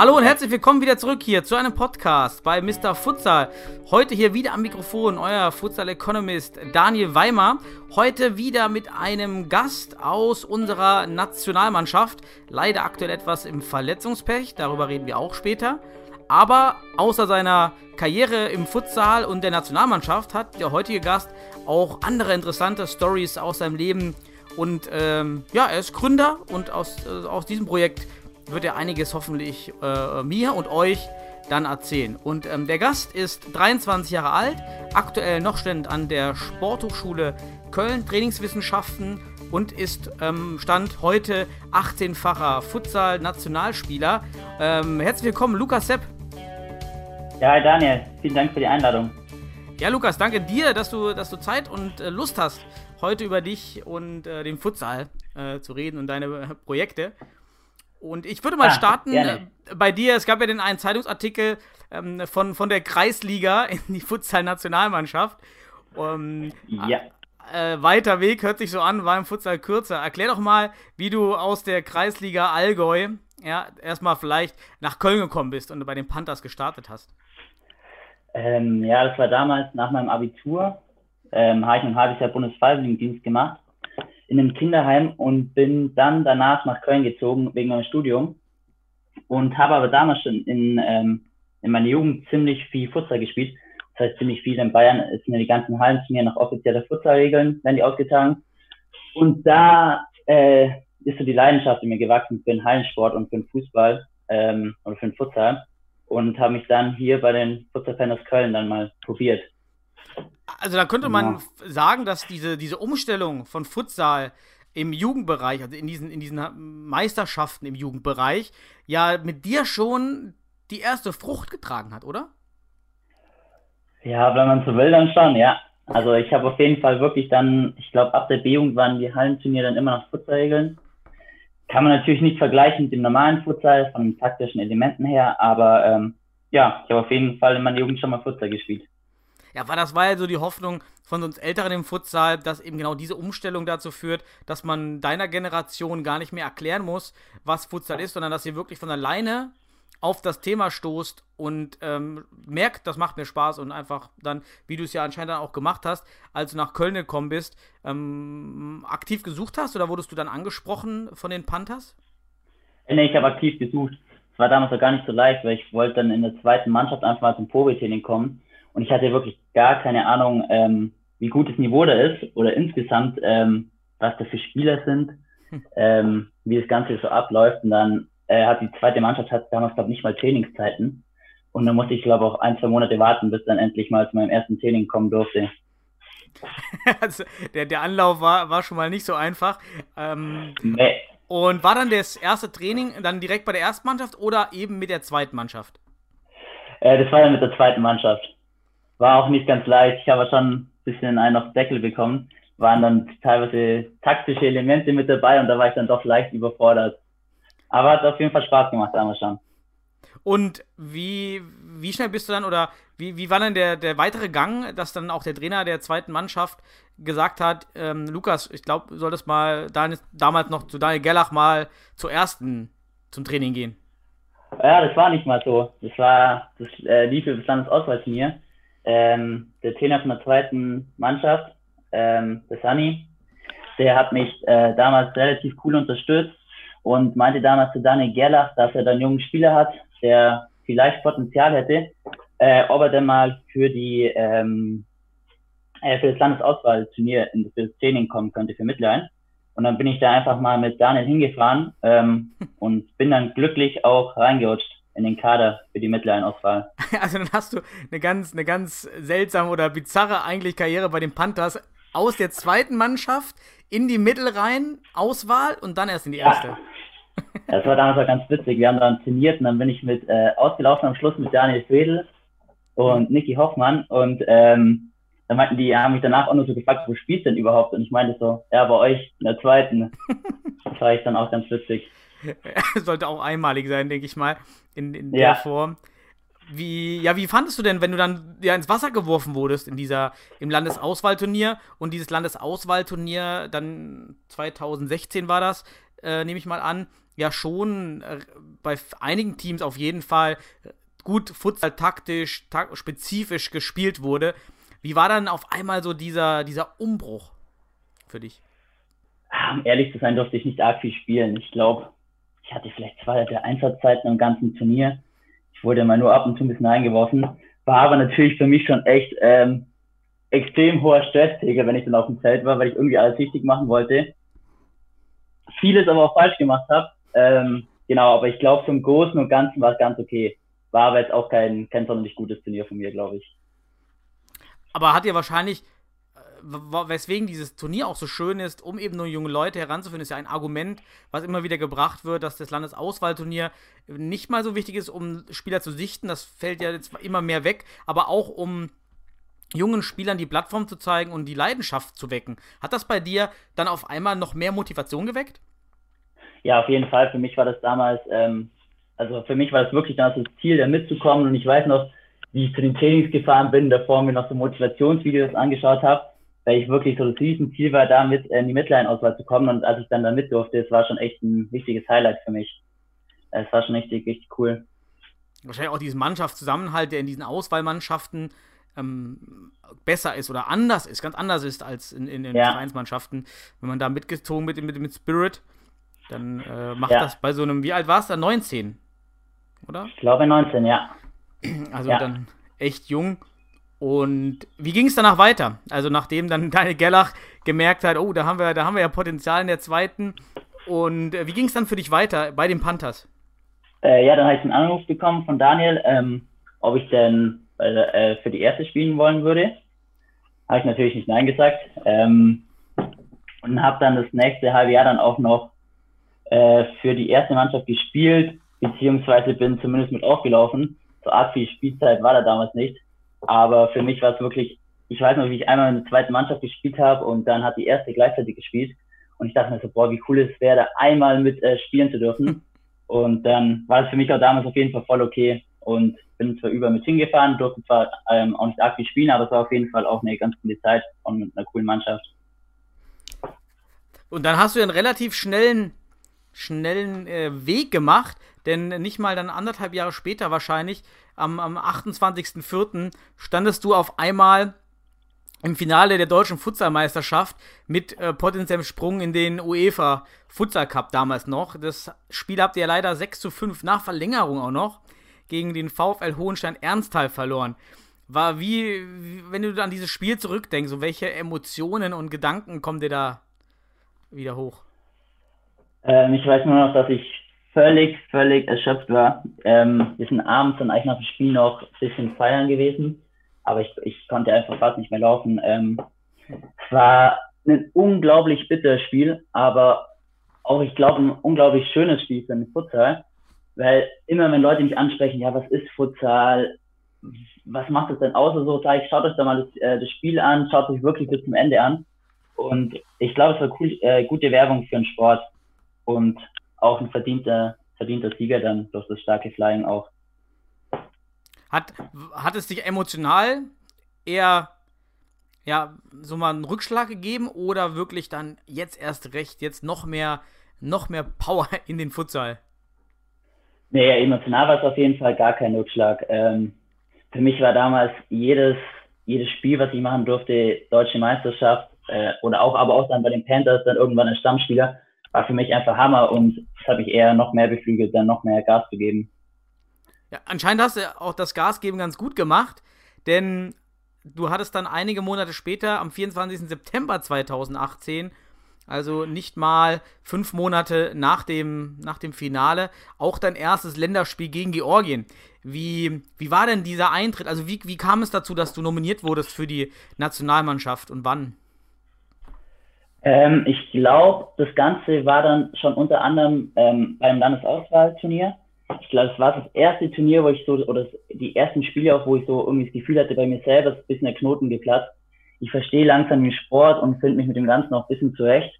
Hallo und herzlich willkommen wieder zurück hier zu einem Podcast bei Mr. Futsal. Heute hier wieder am Mikrofon euer Futsal Economist Daniel Weimer. Heute wieder mit einem Gast aus unserer Nationalmannschaft. Leider aktuell etwas im Verletzungspech, darüber reden wir auch später. Aber außer seiner Karriere im Futsal und der Nationalmannschaft hat der heutige Gast auch andere interessante Stories aus seinem Leben. Und ähm, ja, er ist Gründer und aus, äh, aus diesem Projekt wird er einiges hoffentlich äh, mir und euch dann erzählen. Und ähm, der Gast ist 23 Jahre alt, aktuell noch Student an der Sporthochschule Köln, Trainingswissenschaften und ist ähm, Stand heute 18-facher Futsal-Nationalspieler. Ähm, herzlich willkommen, Lukas Sepp. Ja, Daniel, vielen Dank für die Einladung. Ja, Lukas, danke dir, dass du, dass du Zeit und äh, Lust hast, heute über dich und äh, den Futsal äh, zu reden und deine Projekte. Und ich würde mal Ah, starten äh, bei dir. Es gab ja den einen Zeitungsartikel ähm, von, von der Kreisliga in die Futsal-Nationalmannschaft. Ähm, Ja. äh, weiter Weg hört sich so an, war im Futsal kürzer. Erklär doch mal, wie du aus der Kreisliga Allgäu ja, erstmal vielleicht nach Köln gekommen bist und bei den Panthers gestartet hast. Ähm, ja, das war damals nach meinem Abitur. Ähm, habe ich ein halbes Jahr Bundesfreiwilligendienst gemacht in einem Kinderheim und bin dann danach nach Köln gezogen wegen meinem Studium und habe aber damals schon in, ähm, in meiner Jugend ziemlich viel Futsal gespielt. Das heißt, ziemlich viel in Bayern sind ja die ganzen Hallen zu mir nach offizieller Futsalregeln, werden die ausgetragen. Und da äh, ist so die Leidenschaft in mir gewachsen für den Hallensport und für den Fußball ähm, oder für den Futsal und habe mich dann hier bei den Futsal-Fans Köln dann mal probiert. Also da könnte man Ja. sagen, dass diese, diese Umstellung von Futsal im Jugendbereich, also in diesen, in diesen Meisterschaften im Jugendbereich, ja mit dir schon die erste Frucht getragen hat, oder? Ja, wenn man so will, dann schon, ja. Also ich habe auf jeden Fall wirklich dann, ich glaube, ab der B-Jugend waren die Hallenturniere dann immer nach Futsalregeln. Kann man natürlich nicht vergleichen mit dem normalen Futsal von den taktischen Elementen her, aber ähm, ja, ich habe auf jeden Fall in meiner Jugend schon mal Futsal gespielt. Ja, weil das war ja so die Hoffnung von uns Älteren im Futsal, dass eben genau diese Umstellung dazu führt, dass man deiner Generation gar nicht mehr erklären muss, was Futsal ist, sondern dass ihr wirklich von alleine auf das Thema stoßt und ähm, merkt, das macht mir Spaß und einfach dann, wie du es ja anscheinend dann auch gemacht hast, als du nach Köln gekommen bist, ähm, aktiv gesucht hast oder wurdest du dann angesprochen von den Panthers? Äh, Nee, ich habe aktiv gesucht. Es war damals auch gar nicht so leicht, weil ich wollte dann in der zweiten Mannschaft einfach mal zum Probetraining kommen. Und ich hatte wirklich gar keine Ahnung, ähm, wie gut das Niveau da ist oder insgesamt, ähm, was da für Spieler sind, ähm, wie das Ganze so abläuft. Und dann äh, hat die zweite Mannschaft hat damals, glaube ich, nicht mal Trainingszeiten. Und dann musste ich, glaube ich, auch ein, zwei Monate warten, bis dann endlich mal zu meinem ersten Training kommen durfte. also, der, der Anlauf war, war schon mal nicht so einfach. Ähm, Nee, Und war dann das erste Training dann direkt bei der ersten Mannschaft oder eben mit der zweiten Mannschaft? Äh, das war dann mit der zweiten Mannschaft. War auch nicht ganz leicht. Ich habe schon ein bisschen einen auf den Deckel bekommen. Waren dann teilweise taktische Elemente mit dabei und da war ich dann doch leicht überfordert. Aber hat auf jeden Fall Spaß gemacht damals schon. Und wie, wie schnell bist du dann oder wie, wie war dann der, der weitere Gang, dass dann auch der Trainer der zweiten Mannschaft gesagt hat, ähm, Lukas, ich glaube, du solltest mal Daniel, damals noch zu Daniel Gerlach mal zur ersten zum Training gehen. Ja, das war nicht mal so. Das war, das äh, lief über das Landesauswahlturnier. Ähm, der Trainer von der zweiten Mannschaft, ähm, der Sunny, der hat mich äh, damals relativ cool unterstützt und meinte damals zu Daniel Gerlach, dass er da einen jungen Spieler hat, der vielleicht Potenzial hätte, äh, ob er denn mal für die ähm, äh, für das Landesauswahlturnier in das Training kommen könnte für Mittelrhein. Und dann bin ich da einfach mal mit Daniel hingefahren ähm, und bin dann glücklich auch reingerutscht in den Kader für die Mittelrhein-Auswahl. Also dann hast du eine ganz, eine ganz seltsame oder bizarre eigentlich Karriere bei den Panthers aus der zweiten Mannschaft in die Mittelrhein-Auswahl und dann erst in die erste. Das war damals auch ganz witzig. Wir haben dann trainiert und dann bin ich mit äh, ausgelaufen am Schluss mit Daniel Fredel und Niki Hoffmann und ähm, da meinten die, haben mich danach auch nur so gefragt, wo spielst du denn überhaupt? Und ich meinte so, ja, bei euch in der zweiten. das war ich dann auch ganz witzig. Sollte auch einmalig sein, denke ich mal, in, in Ja. der Form. Wie, ja, wie fandest du denn, wenn du dann ja, ins Wasser geworfen wurdest in dieser, im Landesauswahlturnier und dieses Landesauswahlturnier dann 2016 war das, äh, nehme ich mal an, ja schon äh, bei einigen Teams auf jeden Fall gut Futsal taktisch, tak spezifisch gespielt wurde. Wie war dann auf einmal so dieser, dieser Umbruch für dich? Ah, Um ehrlich zu sein, durfte ich nicht arg viel spielen. Ich glaube, ich hatte vielleicht zwei der Einsatzzeiten im ganzen Turnier. Ich wurde mal nur ab und zu ein bisschen eingeworfen. War aber natürlich für mich schon echt ähm, extrem hoher Stressträger, wenn ich dann auf dem Feld war, weil ich irgendwie alles richtig machen wollte. Vieles aber auch falsch gemacht habe. Ähm, genau, aber ich glaube, zum Großen und Ganzen war es ganz okay. War aber jetzt auch kein, kein sonderlich gutes Turnier von mir, glaube ich. Aber hat ja wahrscheinlich, weswegen dieses Turnier auch so schön ist, um eben nur junge Leute heranzuführen, ist ja ein Argument, was immer wieder gebracht wird, dass das Landesauswahlturnier nicht mal so wichtig ist, um Spieler zu sichten. Das fällt ja jetzt immer mehr weg, aber auch um jungen Spielern die Plattform zu zeigen und die Leidenschaft zu wecken. Hat das bei dir dann auf einmal noch mehr Motivation geweckt? Ja, auf jeden Fall. Für mich war das damals, ähm, also für mich war das wirklich das Ziel, da mitzukommen. Und ich weiß noch, wie ich zu den Trainings gefahren bin, davor mir noch so Motivationsvideos angeschaut habe, weil ich wirklich so das Riesenziel war, da mit äh, in die Midline-Auswahl zu kommen. Und als ich dann da mit durfte, es war schon echt ein wichtiges Highlight für mich. Es war schon richtig, richtig cool. Wahrscheinlich auch diesen Mannschaftszusammenhalt, der in diesen Auswahlmannschaften ähm, besser ist oder anders ist, ganz anders ist als in, in den Ja. Vereinsmannschaften. Wenn man da mitgezogen mit, mit, mit Spirit, dann äh, macht Ja. das bei so einem, wie alt war es da? 19, oder? Ich glaube 19, ja. Also Ja. dann echt jung. Und wie ging es danach weiter? Also nachdem dann Daniel Gellach gemerkt hat, oh, da haben wir, da haben wir ja Potenzial in der zweiten. Und äh, wie ging es dann für dich weiter bei den Panthers? Äh, ja, dann habe ich einen Anruf bekommen von Daniel, ähm, ob ich denn äh, für die erste spielen wollen würde. Habe ich natürlich nicht Nein gesagt. Ähm, und habe dann das nächste halbe Jahr dann auch noch äh, für die erste Mannschaft gespielt, beziehungsweise bin zumindest mit aufgelaufen. So arg viel Spielzeit war da damals nicht. Aber für mich war es wirklich, ich weiß noch, wie ich einmal in der zweiten Mannschaft gespielt habe und dann hat die erste gleichzeitig gespielt. Und ich dachte mir so, boah, wie cool es wäre, da einmal mit äh, spielen zu dürfen. Und dann war es für mich auch damals auf jeden Fall voll okay. Und bin zwar über mit hingefahren, durfte zwar ähm, auch nicht arg viel spielen, aber es war auf jeden Fall auch eine ganz coole Zeit und mit einer coolen Mannschaft. Und dann hast du einen relativ schnellen, schnellen äh, Weg gemacht, denn nicht mal dann anderthalb Jahre später wahrscheinlich, am, am 28.04. standest du auf einmal im Finale der deutschen Futsalmeisterschaft mit äh, potenziellem Sprung in den UEFA Futsal Cup damals noch. Das Spiel habt ihr leider 6 zu 5 nach Verlängerung auch noch gegen den VfL Hohenstein Ernsthal verloren. War wie, wenn du an dieses Spiel zurückdenkst, so welche Emotionen und Gedanken kommen dir da wieder hoch? Ähm, ich weiß nur noch, dass ich völlig, völlig erschöpft war. Ähm, wir sind abends dann eigentlich nach dem Spiel noch ein bisschen feiern gewesen, aber ich, ich konnte einfach fast nicht mehr laufen. Ähm, es war ein unglaublich bitteres Spiel, aber auch, ich glaube, ein unglaublich schönes Spiel für den Futsal, weil immer, wenn Leute mich ansprechen, ja, was ist Futsal, was macht es denn aus oder so, sage ich, schaut euch da mal das, äh, das Spiel an, schaut euch wirklich bis zum Ende an. Und ich glaube, es war cool, äh, gute Werbung für den Sport und auch ein verdienter, verdienter Sieger dann durch das starke Flying auch. Hat, hat es dich emotional eher ja, so mal einen Rückschlag gegeben oder wirklich dann jetzt erst recht, jetzt noch mehr, noch mehr Power in den Futsal? Nee, emotional war es auf jeden Fall gar kein Rückschlag. Ähm, für mich war damals jedes, jedes Spiel, was ich machen durfte, deutsche Meisterschaft äh, oder auch, aber auch dann bei den Panthers dann irgendwann als Stammspieler, war für mich einfach Hammer und das habe ich eher noch mehr beflügelt, dann noch mehr Gas zu geben. Ja, anscheinend hast du auch das Gasgeben ganz gut gemacht, denn du hattest dann einige Monate später, am 24. September 2018, also nicht mal fünf Monate nach dem, nach dem Finale, auch dein erstes Länderspiel gegen Georgien. Wie, wie war denn dieser Eintritt? Also wie, wie kam es dazu, dass du nominiert wurdest für die Nationalmannschaft und wann? Ähm, ich glaube, das Ganze war dann schon unter anderem ähm, beim Landesauswahlturnier. Ich glaube, es war das erste Turnier, wo ich so, oder die ersten Spiele auch, wo ich so irgendwie das Gefühl hatte bei mir selber, ist ein bisschen der Knoten geplatzt. ich verstehe langsam den Sport und finde mich mit dem Ganzen auch ein bisschen zurecht.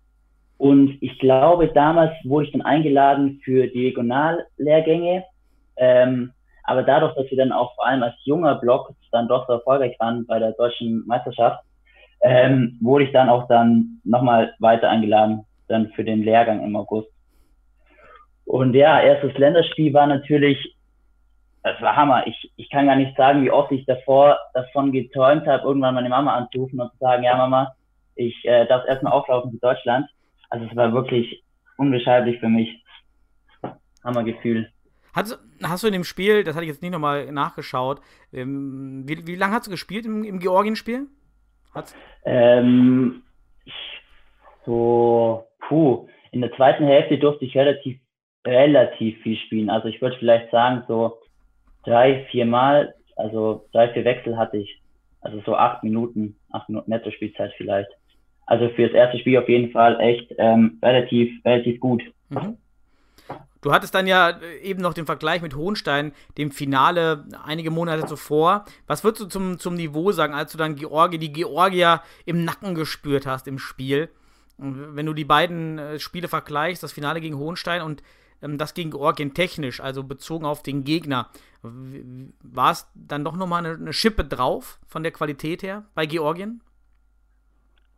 Und ich glaube, damals wurde ich dann eingeladen für die Regionallehrgänge. Ähm, aber dadurch, dass wir dann auch vor allem als junger Block dann doch so erfolgreich waren bei der deutschen Meisterschaft, ähm, wurde ich dann auch dann nochmal weiter eingeladen, dann für den Lehrgang im August. Und ja, erstes Länderspiel war natürlich, das war Hammer. Ich, ich kann gar nicht sagen, wie oft ich davor davon geträumt habe, irgendwann meine Mama anzurufen und zu sagen, ja Mama, ich äh, darf erstmal auflaufen für Deutschland. Also es war wirklich unbeschreiblich für mich. Hammergefühl. Hast, hast du in dem Spiel, das hatte ich jetzt nicht nochmal nachgeschaut, ähm, wie, wie lange hast du gespielt im, im Georgien-Spiel? Ähm, so, puh, in der zweiten Hälfte durfte ich relativ, relativ viel spielen. Also ich würde vielleicht sagen, so drei, vier Mal, also drei, vier Wechsel hatte ich. Also so acht Minuten, acht Minuten Netto-Spielzeit vielleicht. Also für das erste Spiel auf jeden Fall echt ähm, relativ, relativ gut. Mhm. Du hattest dann ja äh, eben noch den Vergleich mit Hohenstein, dem Finale einige Monate zuvor. Was würdest du zum, zum Niveau sagen, als du dann Georgi, die Georgier im Nacken gespürt hast im Spiel? Wenn du die beiden äh, Spiele vergleichst, das Finale gegen Hohenstein und ähm, das gegen Georgien technisch, also bezogen auf den Gegner, war es dann doch nochmal eine, eine Schippe drauf von der Qualität her bei Georgien?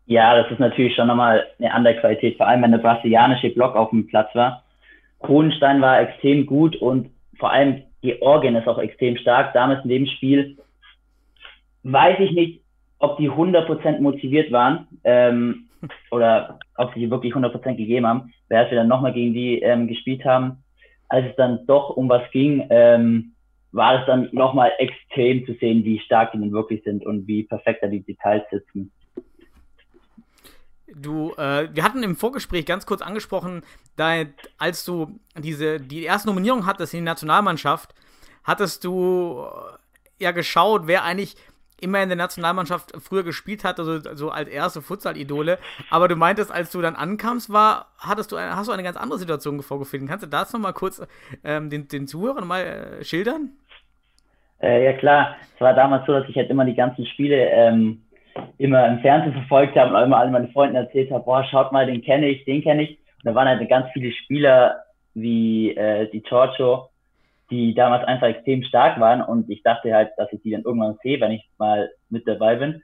Ja, das ist natürlich schon nochmal eine andere Qualität, vor allem wenn der brasilianische Block auf dem Platz war. Hohenstein war extrem gut und vor allem Georgien ist auch extrem stark. Damals in dem Spiel weiß ich nicht, ob die 100% motiviert waren ähm, oder ob sie wirklich 100% gegeben haben, während wir dann nochmal gegen die ähm, gespielt haben. Als es dann doch um was ging, ähm, war es dann nochmal extrem zu sehen, wie stark die denn wirklich sind und wie perfekt da die Details sitzen. Du, äh, wir hatten im Vorgespräch ganz kurz angesprochen, da, als du diese, die erste Nominierung hattest in die Nationalmannschaft, hattest du äh, ja geschaut, wer eigentlich immer in der Nationalmannschaft früher gespielt hat, also, also als erste Futsal-Idole. Aber du meintest, als du dann ankamst, war, hattest du, eine, hast du eine ganz andere Situation vorgefunden. Kannst du das nochmal kurz ähm, den, den Zuhörern mal äh, schildern? Äh, ja klar, es war damals so, dass ich halt immer die ganzen Spiele ähm, immer im Fernsehen verfolgt habe und immer alle meine Freunden erzählt habe, boah, schaut mal, den kenne ich, den kenne ich. Und da waren halt ganz viele Spieler wie äh, die Giorgio, die damals einfach extrem stark waren und ich dachte halt, dass ich die dann irgendwann sehe, wenn ich mal mit dabei bin.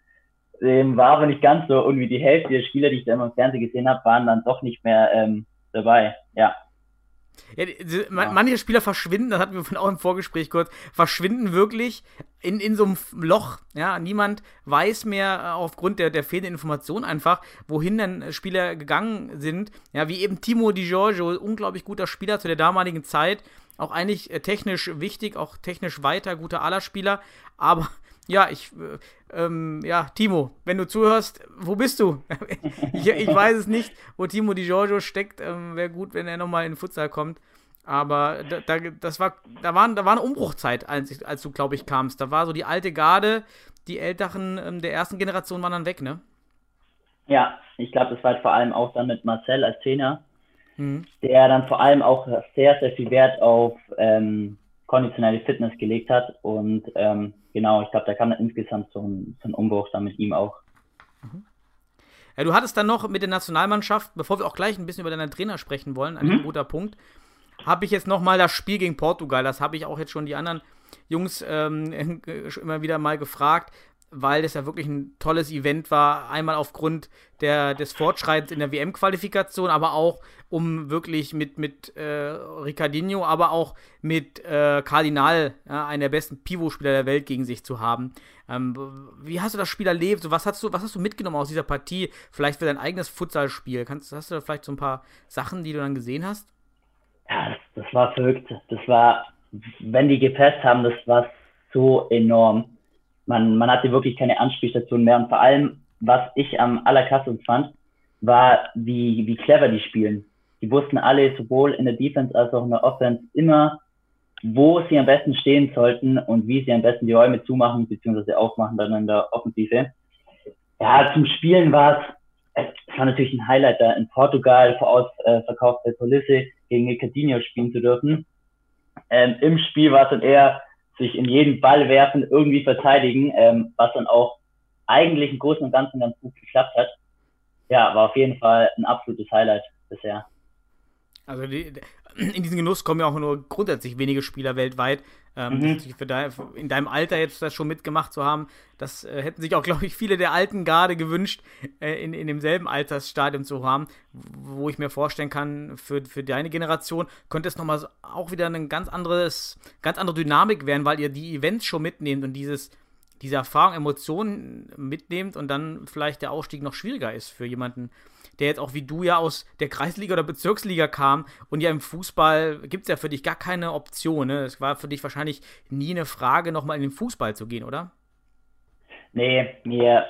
Ähm, war aber nicht ganz so. Irgendwie die Hälfte der Spieler, die ich da immer im Fernsehen gesehen habe, waren dann doch nicht mehr ähm, dabei. Ja. Ja, diese, ja. Manche Spieler verschwinden, das hatten wir von auch im Vorgespräch kurz, verschwinden wirklich in, in so einem Loch. Ja, niemand weiß mehr äh, aufgrund der, der fehlenden Information einfach, wohin dann Spieler gegangen sind. Ja, wie eben Timo Di Giorgio, unglaublich guter Spieler zu der damaligen Zeit. Auch eigentlich äh, technisch wichtig, auch technisch weiter, guter aller Spieler. Aber ja, ich, äh, ähm, ja, Timo, wenn du zuhörst, wo bist du? ich, ich, weiß es nicht, wo Timo Di Giorgio steckt. Ähm, Wäre gut, wenn er nochmal in den Futsal kommt. Aber da, da, das war, da, waren, da war eine Umbruchzeit, als, als du, glaube ich, kamst. Da war so die alte Garde, die Älteren ähm, der ersten Generation waren dann weg, ne? Ja, ich glaube, das war halt vor allem auch dann mit Marcel als Trainer, mhm. der dann vor allem auch sehr, sehr viel Wert auf ähm, konditionelle Fitness gelegt hat. Und ähm, genau, ich glaube, da kam dann insgesamt so ein, so ein Umbruch dann mit ihm auch. Mhm. Ja, du hattest dann noch mit der Nationalmannschaft, bevor wir auch gleich ein bisschen über deinen Trainer sprechen wollen, ein mhm. guter Punkt, habe ich jetzt nochmal das Spiel gegen Portugal, das habe ich auch jetzt schon die anderen Jungs ähm, immer wieder mal gefragt weil das ja wirklich ein tolles Event war. Einmal aufgrund der, des Fortschreitens in der WM-Qualifikation, aber auch um wirklich mit, mit äh, Ricardinho, aber auch mit äh, Cardinal, ja, einen der besten Pivot-Spieler der Welt, gegen sich zu haben. Ähm, wie hast du das Spiel erlebt? Was, hast du, was hast du mitgenommen aus dieser Partie? Vielleicht für dein eigenes Futsalspiel? Kannst, hast du da vielleicht so ein paar Sachen, die du dann gesehen hast? Ja, das, das war verrückt. Das war, wenn die gepasst haben, das war so enorm man, man hatte wirklich keine Anspielstation mehr. Und vor allem, was ich am allerkrassesten fand, war, wie, wie clever die spielen. Die wussten alle, sowohl in der Defense als auch in der Offense, immer, wo sie am besten stehen sollten und wie sie am besten die Räume zumachen bzw. aufmachen dann in der Offensive. Ja, zum Spielen war es, es war natürlich ein Highlight, da in Portugal vor äh, Kulisse gegen Coutinho spielen zu dürfen. Ähm, Im Spiel war es dann eher sich in jeden Ball werfen, irgendwie verteidigen, ähm, was dann auch eigentlich im Großen und Ganzen ganz gut geklappt hat. Ja, war auf jeden Fall ein absolutes Highlight bisher. Also die, in diesen Genuss kommen ja auch nur grundsätzlich wenige Spieler weltweit. Ähm, Mhm. für dein, in deinem Alter jetzt das schon mitgemacht zu haben, das äh, hätten sich auch, glaube ich, viele der alten Garde gewünscht, äh, in, in demselben Altersstadium zu haben, wo ich mir vorstellen kann, für, für deine Generation könnte es nochmal so, auch wieder eine ganz anderes, ganz andere Dynamik werden, weil ihr die Events schon mitnehmt und dieses, diese Erfahrung, Emotionen mitnehmt und dann vielleicht der Ausstieg noch schwieriger ist für jemanden, der jetzt auch wie du ja aus der Kreisliga oder Bezirksliga kam und ja im Fußball gibt es ja für dich gar keine Option. Ne? Es war für dich wahrscheinlich nie eine Frage, nochmal in den Fußball zu gehen, oder? Nee, mir,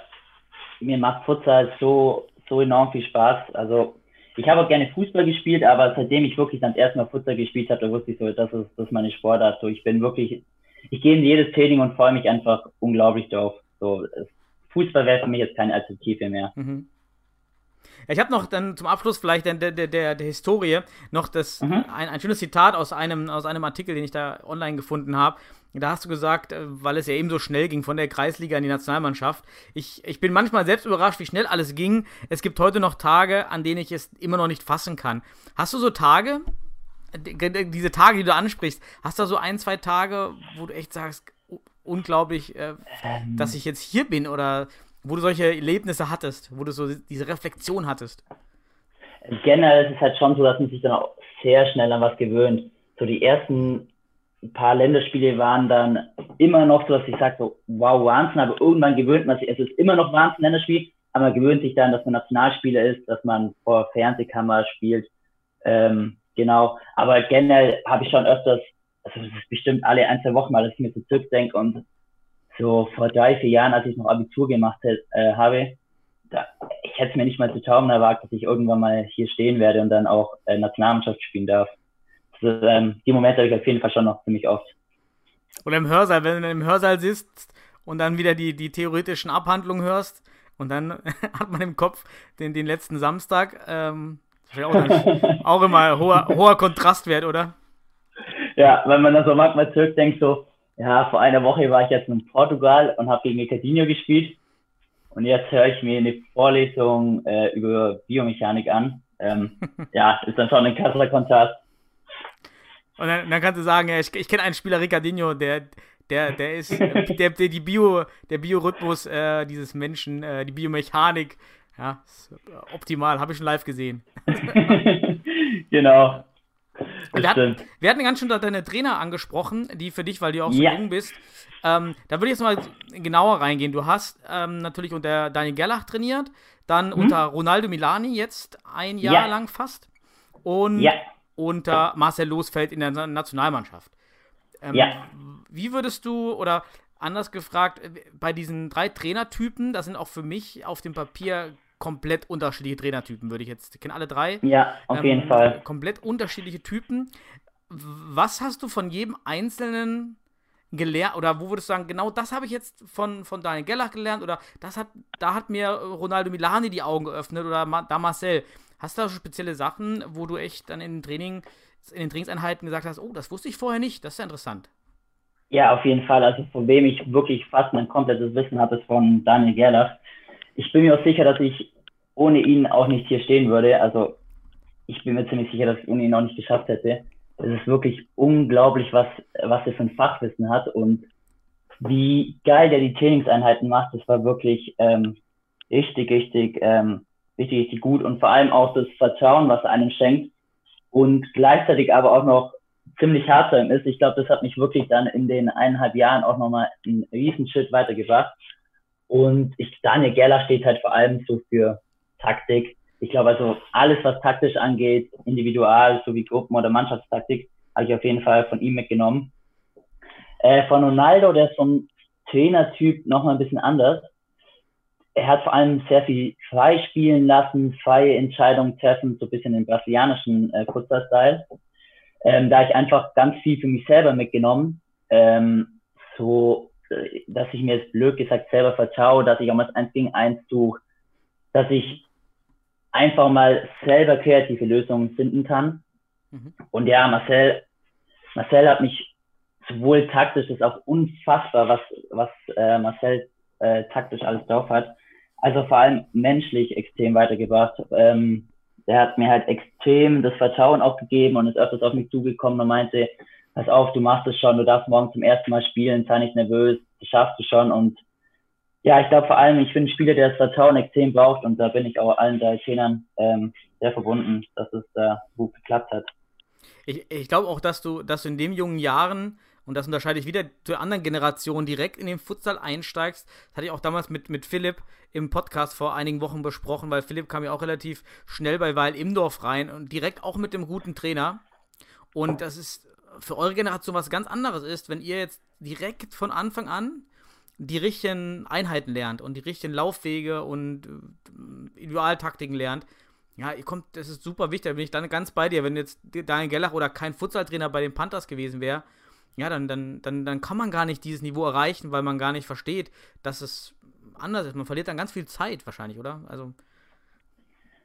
mir macht Futsal so, so enorm viel Spaß. Also ich habe auch gerne Fußball gespielt, aber seitdem ich wirklich dann erstmal Futsal gespielt habe, da wusste ich so, das ist, das ist meine Sportart. So, ich bin wirklich, ich gehe in jedes Training und freue mich einfach unglaublich drauf. So, Fußball wäre für mich jetzt keine Alternative mehr. Mhm. Ich habe noch dann zum Abschluss vielleicht der, der, der, der Historie noch das, Mhm. ein, ein schönes Zitat aus einem, aus einem Artikel, den ich da online gefunden habe. Da hast du gesagt, äh, weil es ja eben so schnell ging von der Kreisliga in die Nationalmannschaft. Ich, ich bin manchmal selbst überrascht, wie schnell alles ging. Es gibt heute noch Tage, an denen ich es immer noch nicht fassen kann. Hast du so Tage, diese Tage, die du ansprichst, hast du da so ein, zwei Tage, wo du echt sagst, unglaublich, äh, Ähm, dass ich jetzt hier bin oder wo du solche Erlebnisse hattest, wo du so diese Reflexion hattest. generell ist es halt schon so, dass man sich dann auch sehr schnell an was gewöhnt. So die ersten paar Länderspiele waren dann immer noch so, dass ich sage so, wow, Wahnsinn, aber irgendwann gewöhnt man sich, es ist immer noch Wahnsinn, Länderspiel, aber man gewöhnt sich dann, dass man Nationalspieler ist, dass man vor Fernsehkamera spielt, ähm, genau, aber generell habe ich schon öfters, also das ist bestimmt alle ein, zwei Wochen mal, dass ich mir so zurückdenke und so vor drei, vier Jahren, als ich noch Abitur gemacht äh, habe, da, ich hätte es mir nicht mal zu Tauben erwagt, dass ich irgendwann mal hier stehen werde und dann auch äh, Nationalmannschaft spielen darf. Also, ähm, die Momente habe ich auf jeden Fall schon noch ziemlich oft. Oder im Hörsaal, wenn du im Hörsaal sitzt und dann wieder die, die theoretischen Abhandlungen hörst und dann hat man im Kopf den, den letzten Samstag. Ähm, auch, dann, auch immer hoher, hoher Kontrastwert, oder? Ja, wenn man dann so manchmal zurückdenkt, so, ja, vor einer Woche war ich jetzt in Portugal und habe gegen Ricardinho gespielt. Und jetzt höre ich mir eine Vorlesung äh, über Biomechanik an. Ähm, ja, ist dann schon ein krasser Kontrast. Und dann, dann kannst du sagen, ich, ich kenne einen Spieler, Ricardinho, der, der, der ist, äh, der, der die Bio, der Biorhythmus äh, dieses Menschen, äh, die Biomechanik, ja, ist optimal, habe ich schon live gesehen. genau. Wir hatten, wir hatten ganz schön deine Trainer angesprochen, die für dich, weil du auch so Ja. jung bist. Ähm, da würde ich jetzt mal genauer reingehen. Du hast ähm, natürlich unter Daniel Gerlach trainiert, dann unter Ronaldo Milani jetzt ein Jahr Mhm. Ja. lang fast und Ja. unter Marcel Losfeld in der Na- Nationalmannschaft. Ähm, Ja. Wie würdest du, oder anders gefragt, äh, bei diesen drei Trainertypen, das sind auch für mich auf dem Papier komplett unterschiedliche Trainertypen, würde ich jetzt, ich kenne alle drei. Ja, auf Ähm, jeden Fall. Komplett unterschiedliche Typen. Was hast du von jedem Einzelnen gelernt? Oder wo würdest du sagen, genau das habe ich jetzt von, von Daniel Gellach gelernt? Oder das hat, da hat mir Ronaldo Milani die Augen geöffnet oder Ma, da Marcel. Hast du da so spezielle Sachen, wo du echt dann in den Training, in den Trainingseinheiten gesagt hast, oh, das wusste ich vorher nicht, das ist ja interessant. Ja, auf jeden Fall. Also von wem ich wirklich fast mein komplettes Wissen habe, ist von Daniel Gerlach. Ich bin mir auch sicher, dass ich ohne ihn auch nicht hier stehen würde. Also ich bin mir ziemlich sicher, dass ich ohne ihn auch nicht geschafft hätte. Es ist wirklich unglaublich, was, was er für ein Fachwissen hat und wie geil der die Trainingseinheiten macht. Das war wirklich ähm, richtig, richtig, ähm, richtig, richtig gut und vor allem auch das Vertrauen, was er einem schenkt und gleichzeitig aber auch noch ziemlich hart ihm ist. Ich glaube, das hat mich wirklich dann in den eineinhalb Jahren auch nochmal einen riesen Schritt weitergebracht. Und ich, Daniel Gerler steht halt vor allem so für Taktik. Ich glaube also alles, was taktisch angeht, individual sowie Gruppen- oder Mannschaftstaktik, habe ich auf jeden Fall von ihm mitgenommen. Äh, von Ronaldo, der ist vom Trainertyp nochmal ein bisschen anders. Er hat vor allem sehr viel frei spielen lassen, freie Entscheidungen treffen, so ein bisschen den brasilianischen äh, Futsal-Style. Ähm, da ich einfach ganz viel für mich selber mitgenommen, ähm, so, dass ich mir jetzt blöd gesagt selber vertraue, dass ich auch mal das 1 gegen 1 suche, dass ich einfach mal selber kreative Lösungen finden kann. Mhm. Und ja, Marcel, Marcel hat mich sowohl taktisch, ist auch unfassbar, was, was äh, Marcel äh, taktisch alles drauf hat. Also vor allem menschlich extrem weitergebracht. Ähm, der hat mir halt extrem das Vertrauen auch gegeben und ist öfters auf mich zugekommen und meinte, pass auf, du machst es schon, du darfst morgen zum ersten Mal spielen, sei nicht nervös, das schaffst du schon und ja, ich glaube vor allem, ich bin ein Spieler, der das Vertrauen extrem braucht und da bin ich auch allen drei Trainern ähm, sehr verbunden, dass es da gut geklappt hat. Ich, ich glaube auch, dass du, dass du in den jungen Jahren, und das unterscheide ich wieder zur anderen Generation, direkt in den Futsal einsteigst. Das hatte ich auch damals mit, mit Philipp im Podcast vor einigen Wochen besprochen, weil Philipp kam ja auch relativ schnell bei Weil Imdorf rein und direkt auch mit dem guten Trainer. Und das ist für eure Generation was ganz anderes ist, wenn ihr jetzt direkt von Anfang an die richtigen Einheiten lernt und die richtigen Laufwege und äh, Individualtaktiken lernt. Ja, ihr kommt, das ist super wichtig, da bin ich dann ganz bei dir. Wenn jetzt Daniel Gellach oder kein Futsaltrainer bei den Panthers gewesen wäre, ja, dann, dann, dann, dann kann man gar nicht dieses Niveau erreichen, weil man gar nicht versteht, dass es anders ist. Man verliert dann ganz viel Zeit wahrscheinlich, oder? Also.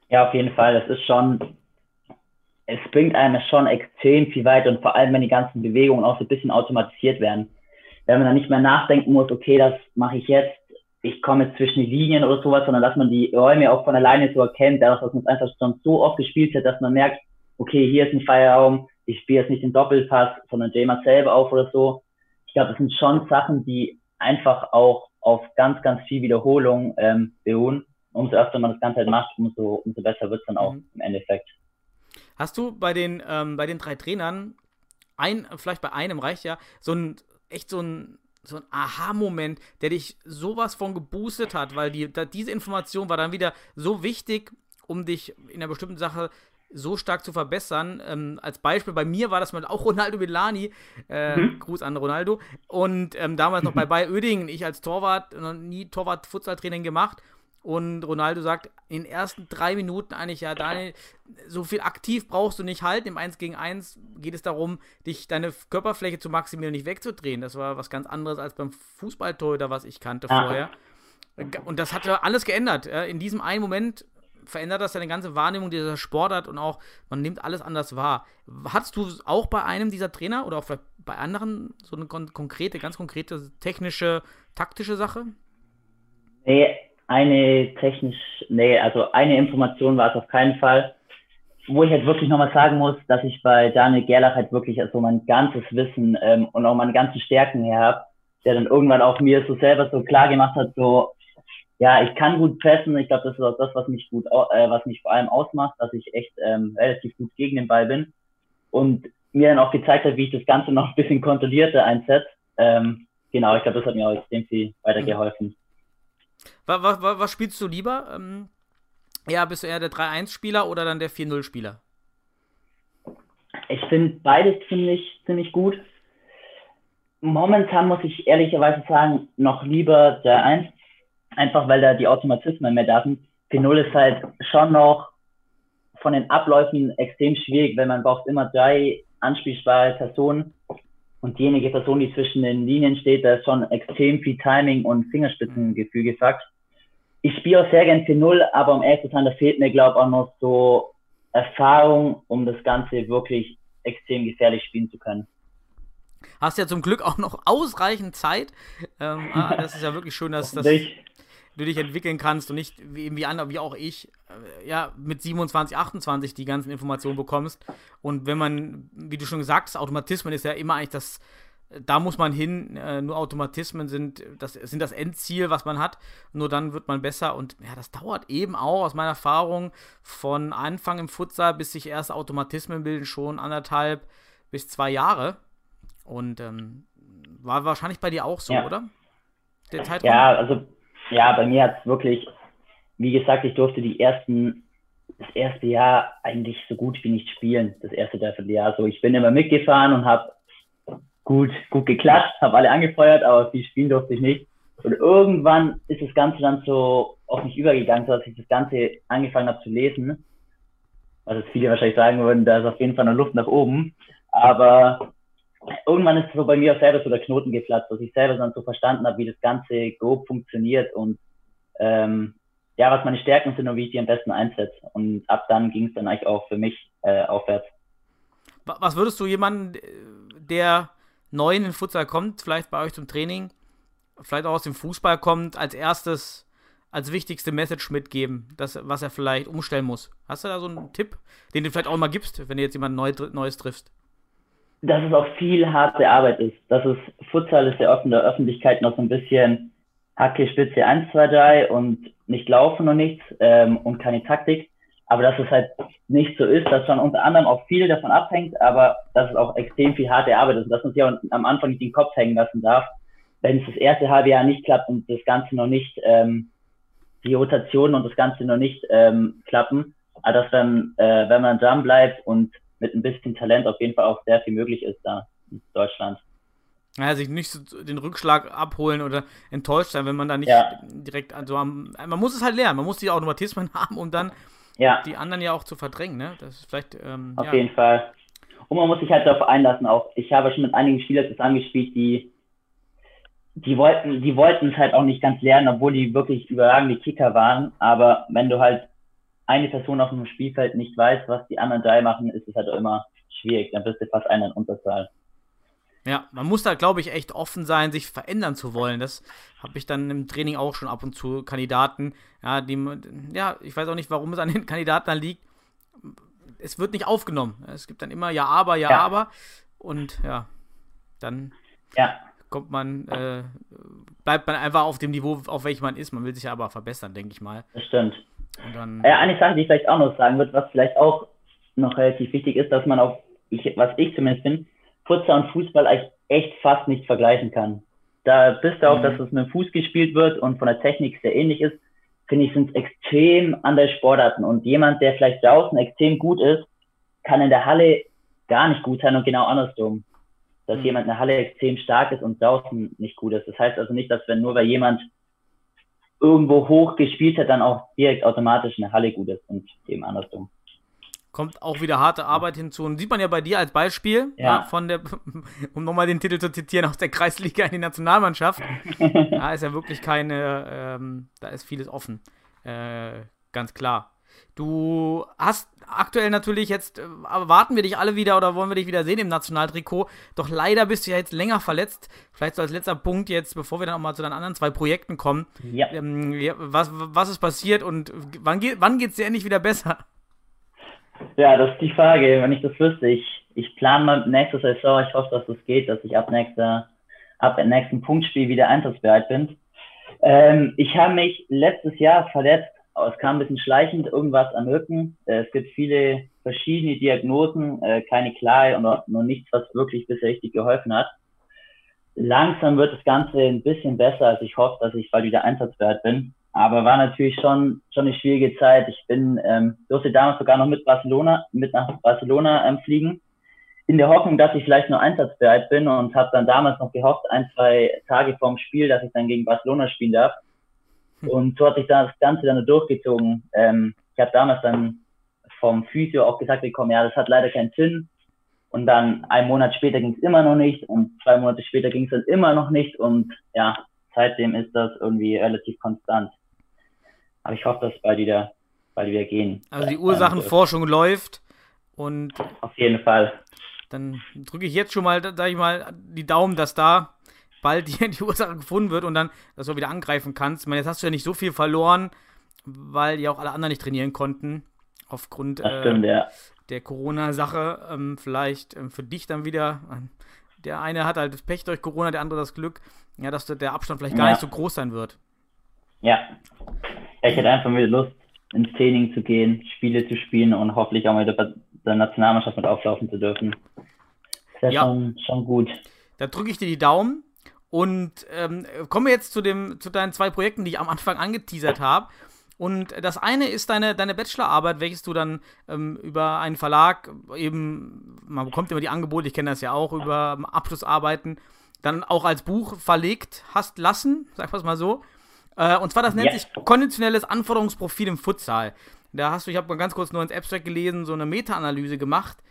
Ja, auf jeden Fall. Das ist schon, es bringt einem schon extrem viel weiter und vor allem, wenn die ganzen Bewegungen auch so ein bisschen automatisiert werden wenn man dann nicht mehr nachdenken muss, okay, das mache ich jetzt, ich komme jetzt zwischen die Linien oder sowas, sondern dass man die Räume auch von alleine so erkennt, dadurch, dass man es einfach schon so oft gespielt hat, dass man merkt, okay, hier ist ein Feierraum, ich spiele jetzt nicht den Doppelpass, sondern Jamer selber auf oder so. Ich glaube, das sind schon Sachen, die einfach auch auf ganz, ganz viel Wiederholung ähm, beruhen. Umso öfter man das Ganze halt macht, umso, umso besser wird es dann auch mhm. im Endeffekt. Hast du bei den, ähm, bei den drei Trainern ein, vielleicht bei einem reicht ja, so ein, echt so ein, so ein Aha-Moment, der dich sowas von geboostet hat, weil die, da, diese Information war dann wieder so wichtig, um dich in einer bestimmten Sache so stark zu verbessern. Ähm, als Beispiel bei mir war das mal auch Ronaldo Villani. Äh, mhm. Gruß an Ronaldo. Und ähm, damals noch bei Bayer Oedingen, ich als Torwart, noch nie Torwart-Futsal-Training gemacht. Und Ronaldo sagt in den ersten drei Minuten eigentlich, ja, Daniel, so viel aktiv brauchst du nicht halten. Im 1 gegen 1 geht es darum, dich deine Körperfläche zu maximieren und nicht wegzudrehen. Das war was ganz anderes als beim Fußballtorhüter, was ich kannte ah. vorher. Und das hat alles geändert. In diesem einen Moment verändert das deine ganze Wahrnehmung dieser Sportart und auch, man nimmt alles anders wahr. Hattest du auch bei einem dieser Trainer oder auch bei anderen so eine konkrete, ganz konkrete technische, taktische Sache? Nee, eine technisch, nee, also eine Information war es auf keinen Fall. Wo ich halt wirklich nochmal sagen muss, dass ich bei Daniel Gerlach halt wirklich also mein ganzes Wissen ähm, und auch meine ganzen Stärken her habe, der dann irgendwann auch mir so selber so klar gemacht hat, so, ja, ich kann gut pressen. Ich glaube, das ist auch das, was mich gut, äh, was mich vor allem ausmacht, dass ich echt ähm, relativ gut gegen den Ball bin. Und mir dann auch gezeigt hat, wie ich das Ganze noch ein bisschen kontrollierter einsetze. Ähm, genau, ich glaube, das hat mir auch extrem viel weitergeholfen. Was, was, was spielst du lieber? Ähm, ja, bist du eher der 3-1-Spieler oder dann der 4-0-Spieler? Ich finde beides ziemlich, ziemlich gut. Momentan muss ich ehrlicherweise sagen, noch lieber der 1, einfach weil da die Automatismen mehr da sind. 4-0 ist halt schon noch von den Abläufen extrem schwierig, weil man braucht immer drei anspielbare Personen und diejenige Person, die zwischen den Linien steht, da ist schon extrem viel Timing und Fingerspitzengefühl gefragt. Ich spiele auch sehr gern 4-0, aber um ehrlich zu sein, da fehlt mir, glaube ich, auch noch so Erfahrung, um das Ganze wirklich extrem gefährlich spielen zu können. Hast ja zum Glück auch noch ausreichend Zeit. Ähm, ah, das ist ja wirklich schön, dass, dass, du dich entwickeln kannst und nicht wie, wie andere, wie auch ich, äh, ja, mit 27, 28 die ganzen Informationen bekommst. Und wenn man, wie du schon gesagt hast, Automatismen ist ja immer eigentlich das, da muss man hin, äh, nur Automatismen sind das, sind das Endziel, was man hat. Nur dann wird man besser und ja, das dauert eben auch aus meiner Erfahrung von Anfang im Futsal bis sich erst Automatismen bilden, schon anderthalb bis zwei Jahre. Und ähm, war wahrscheinlich bei dir auch so, ja. oder? Der Zeitraum? Ja, also ja, bei mir hat es wirklich, wie gesagt, ich durfte die ersten, das erste Jahr eigentlich so gut wie nicht spielen, das erste Dreivierteljahr. So, ich bin immer mitgefahren und habe gut, gut geklatscht, habe alle angefeuert, aber viel spielen durfte ich nicht. Und irgendwann ist das Ganze dann so auf mich übergegangen, so dass ich das Ganze angefangen habe zu lesen. Was jetzt viele wahrscheinlich sagen würden, da ist auf jeden Fall eine Luft nach oben. Aber irgendwann ist so bei mir selber so der Knoten geplatzt, dass ich selber dann so verstanden habe, wie das Ganze grob funktioniert und ähm, ja, was meine Stärken sind und wie ich die am besten einsetze. Und ab dann ging es dann eigentlich auch für mich äh, aufwärts. Was würdest du jemanden, der neu in den Futsal kommt, vielleicht bei euch zum Training, vielleicht auch aus dem Fußball kommt, als erstes, als wichtigste Message mitgeben, das, was er vielleicht umstellen muss? Hast du da so einen Tipp, den du vielleicht auch mal gibst, wenn du jetzt jemand Neu Neues triffst? Dass es auch viel harte Arbeit ist. Dass es Futsal ist ja oft in der Öffentlichkeit noch so ein bisschen Hacke, Spitze 1, 2, 3 und nicht laufen und nichts ähm, und keine Taktik. Aber dass es halt nicht so ist, dass schon unter anderem auch viel davon abhängt, aber dass es auch extrem viel harte Arbeit ist und dass man sich auch am Anfang nicht den Kopf hängen lassen darf, wenn es das erste halbe Jahr nicht klappt und das Ganze noch nicht, ähm, die Rotation und das Ganze noch nicht ähm, klappen, aber dass dann, äh, wenn man dran bleibt und mit ein bisschen Talent auf jeden Fall auch sehr viel möglich ist da in Deutschland. Ja, sich nicht so den Rückschlag abholen oder enttäuscht sein, wenn man da nicht ja. direkt, also am, man muss es halt lernen, man muss die Automatismen haben, um dann ja. die anderen ja auch zu verdrängen, ne? Das ist vielleicht. Ähm, Auf ja. jeden Fall. Und man muss sich halt darauf einlassen auch. Ich habe schon mit einigen Spielern zusammengespielt, die die wollten, die wollten es halt auch nicht ganz lernen, obwohl die wirklich überragende Kicker waren. Aber wenn du halt eine Person auf dem Spielfeld nicht weiß, was die anderen drei machen, ist es halt immer schwierig. Dann bist du fast einer in Unterzahl. Ja, man muss da, glaube ich, echt offen sein, sich verändern zu wollen. Das habe ich dann im Training auch schon ab und zu Kandidaten, ja, die, ja, ich weiß auch nicht, warum es an den Kandidaten dann liegt. Es wird nicht aufgenommen. Es gibt dann immer ja, aber, ja, ja. aber. Und ja, dann ja. kommt man, äh, bleibt man einfach auf dem Niveau, auf welchem man ist. Man will sich aber verbessern, denke ich mal. Das stimmt. Und dann, ja, eine Sache, die ich vielleicht auch noch sagen würde, was vielleicht auch noch relativ wichtig ist, dass man auf, ich, was ich zumindest bin, Futsal und Fußball eigentlich echt fast nicht vergleichen kann. Da bist du auch, mhm. dass es mit dem Fuß gespielt wird und von der Technik sehr ähnlich ist, finde ich, sind es extrem andere Sportarten. Und jemand, der vielleicht draußen extrem gut ist, kann in der Halle gar nicht gut sein und genau andersrum. Dass mhm. jemand in der Halle extrem stark ist und draußen nicht gut ist. Das heißt also nicht, dass wenn nur weil jemand irgendwo hoch gespielt hat, dann auch direkt automatisch in der Halle gut ist und eben andersrum kommt auch wieder harte Arbeit hinzu. Und sieht man ja bei dir als Beispiel, ja. Ja, von der, um nochmal den Titel zu zitieren, aus der Kreisliga in die Nationalmannschaft. da ist ja wirklich keine, ähm, da ist vieles offen. Äh, ganz klar. Du hast aktuell natürlich jetzt, äh, erwarten wir dich alle wieder oder wollen wir dich wieder sehen im Nationaltrikot. Doch leider bist du ja jetzt länger verletzt. Vielleicht so als letzter Punkt jetzt, bevor wir dann auch mal zu deinen anderen zwei Projekten kommen. Ja. Ähm, was, was ist passiert und wann, geht, wann geht es dir endlich wieder besser? Ja, das ist die Frage. Wenn ich das wüsste, ich, ich plane mal nächste Saison. Ich hoffe, dass das geht, dass ich ab nächster, ab dem nächsten Punktspiel wieder einsatzbereit bin. Ähm, ich habe mich letztes Jahr verletzt. Es kam ein bisschen schleichend irgendwas am Rücken. Äh, es gibt viele verschiedene Diagnosen, äh, keine klare und noch, noch nichts, was wirklich bisher richtig geholfen hat. Langsam wird das Ganze ein bisschen besser, als ich hoffe, dass ich bald wieder einsatzbereit bin. Aber war natürlich schon, schon eine schwierige Zeit. Ich bin, ähm, durfte damals sogar noch mit Barcelona, mit nach Barcelona ähm, fliegen, in der Hoffnung, dass ich vielleicht nur einsatzbereit bin und habe dann damals noch gehofft, ein, zwei Tage vorm Spiel, dass ich dann gegen Barcelona spielen darf. Und so hat sich das Ganze dann durchgezogen. Ähm, ich habe damals dann vom Physio auch gesagt bekommen, ja, das hat leider keinen Sinn. Und dann einen Monat später ging es immer noch nicht und zwei Monate später ging es dann immer noch nicht und ja, seitdem ist das irgendwie relativ konstant. Aber ich hoffe, dass bald wieder, bald wieder gehen. Also die Ursachenforschung läuft und. Auf jeden Fall. Dann drücke ich jetzt schon mal, sag ich mal, die Daumen, dass da bald die, die Ursache gefunden wird und dann, dass du wieder angreifen kannst. Ich meine, jetzt hast du ja nicht so viel verloren, weil ja auch alle anderen nicht trainieren konnten. Aufgrund stimmt, äh, ja. der Corona-Sache. Ähm, vielleicht ähm, für dich dann wieder. Der eine hat halt das Pech durch Corona, der andere das Glück, ja, dass der Abstand vielleicht gar ja. nicht so groß sein wird. Ja, ich hätte einfach wieder Lust, ins Training zu gehen, Spiele zu spielen und hoffentlich auch mal bei der Nationalmannschaft mit auflaufen zu dürfen. Das wäre ja. schon, schon gut. Da drücke ich dir die Daumen. Und ähm, kommen wir jetzt zu, dem, zu deinen zwei Projekten, die ich am Anfang angeteasert habe. Und das eine ist deine, deine Bachelorarbeit, welches du dann ähm, über einen Verlag eben, man bekommt immer die Angebote, ich kenne das ja auch, über Abschlussarbeiten, dann auch als Buch verlegt hast lassen, sag wir mal so. Äh, und zwar, das nennt ja. sich konditionelles Anforderungsprofil im Futsal. Da hast du, ich habe mal ganz kurz nur ins Abstract gelesen, so eine Meta-Analyse gemacht ähm,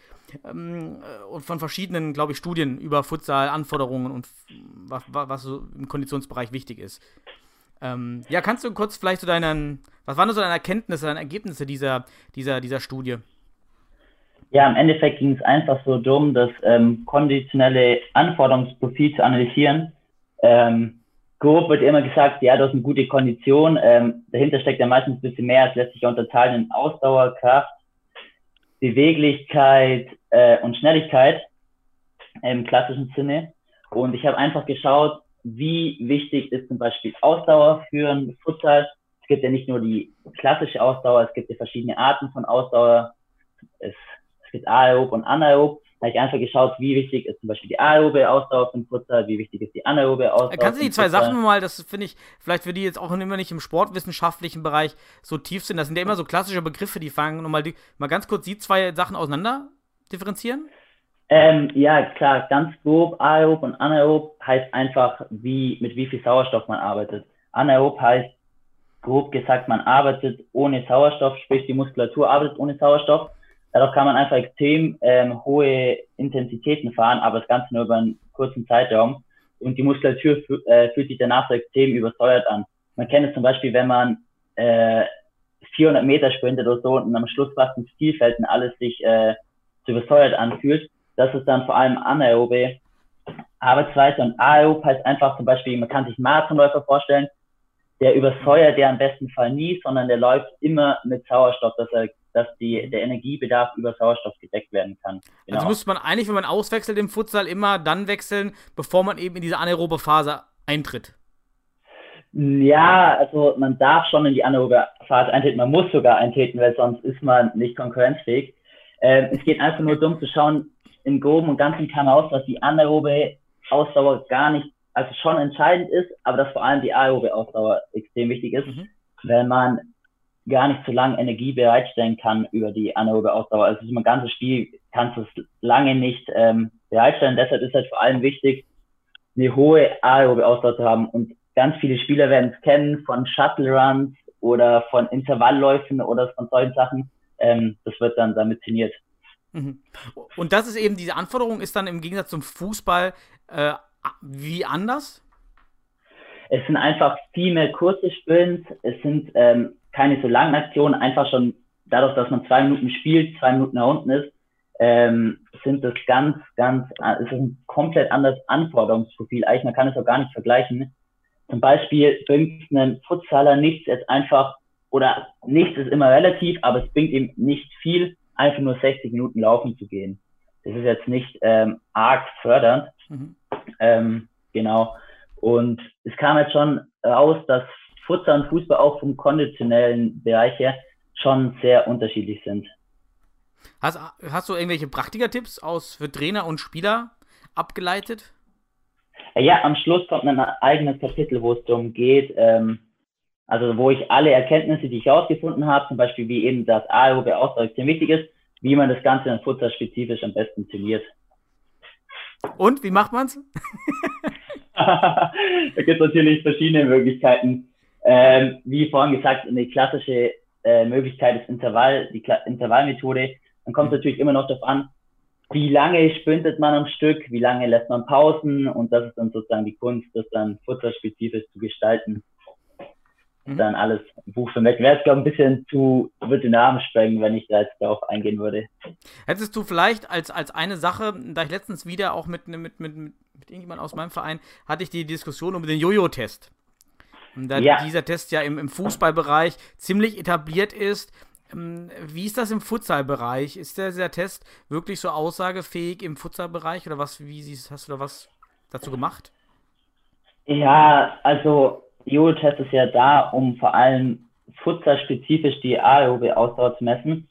und von verschiedenen, glaube ich, Studien über Futsal-Anforderungen und was, was so im Konditionsbereich wichtig ist. Ähm, ja, kannst du kurz vielleicht zu deinen, was waren so deine Erkenntnisse, deine Ergebnisse dieser, dieser, dieser Studie? Ja, im Endeffekt ging es einfach so darum, das ähm, konditionelle Anforderungsprofil zu analysieren. Ähm, grob wird immer gesagt, ja, du hast eine gute Kondition. Ähm, dahinter steckt ja meistens ein bisschen mehr. Es lässt sich unterteilen in Ausdauer, Kraft, Beweglichkeit äh, und Schnelligkeit im klassischen Sinne. Und ich habe einfach geschaut, wie wichtig ist zum Beispiel Ausdauer für einen Futsal. Es gibt ja nicht nur die klassische Ausdauer, es gibt ja verschiedene Arten von Ausdauer. Es, es gibt aerob und anaerob. Da habe ich einfach geschaut, wie wichtig ist zum Beispiel die aerobe Ausdauer den Futsal, wie wichtig ist die anaerobe Ausdauer. Kannst du die zwei Sachen mal, das finde ich, vielleicht für die jetzt auch immer nicht im sportwissenschaftlichen Bereich so tief sind, das sind ja immer so klassische Begriffe, die fangen, nochmal die, mal ganz kurz die zwei Sachen auseinander differenzieren? Ähm, ja, klar, ganz grob, aerob und anaerob heißt einfach, wie, mit wie viel Sauerstoff man arbeitet. Anaerob heißt, grob gesagt, man arbeitet ohne Sauerstoff, sprich die Muskulatur arbeitet ohne Sauerstoff. Dadurch kann man einfach extrem ähm, hohe Intensitäten fahren, aber das Ganze nur über einen kurzen Zeitraum. Und die Muskulatur äh, fühlt sich danach so extrem übersäuert an. Man kennt es zum Beispiel, wenn man äh, 400 Meter sprintet oder so und am Schluss fast ins Ziel fällt und alles sich äh, zu übersäuert anfühlt. Das ist dann vor allem anaerobe Arbeitsweise und aerob heißt einfach zum Beispiel, man kann sich Marathonläufer vorstellen, der übersäuert der am besten Fall nie, sondern der läuft immer mit Sauerstoff, dass er dass die, der Energiebedarf über Sauerstoff gedeckt werden kann. Genau. Also müsste man eigentlich, wenn man auswechselt im Futsal, immer dann wechseln, bevor man eben in diese anaerobe Phase eintritt. Ja, also man darf schon in die anaerobe Phase eintreten, man muss sogar eintreten, weil sonst ist man nicht konkurrenzfähig. Ähm, es geht einfach nur darum zu schauen, im Groben und Ganzen kam aus, dass die anaerobe Ausdauer gar nicht, also schon entscheidend ist, aber dass vor allem die aerobe Ausdauer extrem wichtig ist, mhm. wenn man gar nicht so lange Energie bereitstellen kann über die anaerobe Ausdauer. Also ein ganzes Spiel kannst du es lange nicht ähm, bereitstellen. Deshalb ist halt vor allem wichtig, eine hohe aerobe Ausdauer zu haben. Und ganz viele Spieler werden es kennen von Shuttle Runs oder von Intervallläufen oder von solchen Sachen. Ähm, das wird dann damit trainiert. Mhm. Und das ist eben, diese Anforderung ist dann im Gegensatz zum Fußball äh, wie anders? Es sind einfach viel mehr kurze Sprints, es sind ähm, keine so langen Aktionen, einfach schon dadurch, dass man zwei Minuten spielt, zwei Minuten da unten ist, ähm, sind das ganz, ganz, es ist ein komplett anderes Anforderungsprofil. Eigentlich, man kann es auch gar nicht vergleichen. Zum Beispiel bringt einen Futsaler nichts jetzt einfach, oder nichts ist immer relativ, aber es bringt ihm nicht viel, einfach nur 60 Minuten laufen zu gehen. Das ist jetzt nicht ähm, arg fördernd. Mhm. Ähm, genau. Und es kam jetzt schon raus, dass Futsal und Fußball auch vom konditionellen Bereich her schon sehr unterschiedlich sind. Hast, hast du irgendwelche Praktikertipps aus für Trainer und Spieler abgeleitet? Ja, am Schluss kommt ein eigenes Kapitel, wo es darum geht, ähm, also wo ich alle Erkenntnisse, die ich herausgefunden habe, zum Beispiel wie eben das aerobe Ausdauer extrem wichtig ist, wie man das Ganze in Futsal spezifisch am besten trainiert. Und wie macht man's? da gibt es natürlich verschiedene Möglichkeiten. Ähm, wie vorhin gesagt, eine klassische äh, Möglichkeit ist Intervall, die Kla Intervallmethode. Dann kommt es natürlich immer noch darauf an, wie lange sprintet man am Stück, wie lange lässt man Pausen und das ist dann sozusagen die Kunst, das dann futterspezifisch zu gestalten. Mhm. Dann alles Buch für Mac. Wäre es, glaube ich, ein bisschen zu, würde den Namen sprengen, wenn ich da jetzt darauf eingehen würde. Hättest du vielleicht als, als eine Sache, da ich letztens wieder auch mit, mit, mit, mit irgendjemand aus meinem Verein, hatte ich die Diskussion um den Jojo-Test. Da ja. dieser Test ja im, im Fußballbereich ziemlich etabliert ist. Ähm, wie ist das im Futsalbereich? Ist der, dieser Test wirklich so aussagefähig im Futsalbereich oder was? Wie siehst, hast du da was dazu gemacht? Ja, also Jojo-Test ist ja da, um vor allem futsalspezifisch die aerobe Ausdauer zu messen.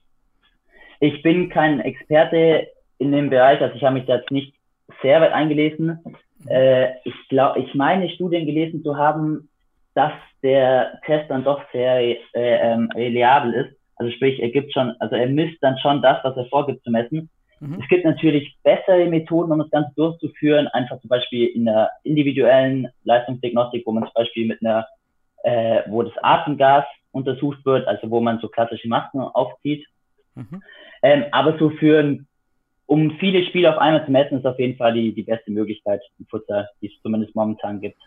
Ich bin kein Experte in dem Bereich, also ich habe mich da jetzt nicht sehr weit eingelesen. Äh, ich glaube, ich meine Studien gelesen zu haben, dass der Test dann doch sehr äh, ähm, reliabel ist. Also sprich, er gibt schon, also er misst dann schon das, was er vorgibt zu messen. Mhm. Es gibt natürlich bessere Methoden, um das Ganze durchzuführen, einfach zum Beispiel in der individuellen Leistungsdiagnostik, wo man zum Beispiel mit einer, äh, wo das Atemgas untersucht wird, also wo man so klassische Masken aufzieht. Mhm. Ähm, aber so für um viele Spiele auf einmal zu messen, ist auf jeden Fall die, die beste Möglichkeit im Futsal, die es zumindest momentan gibt.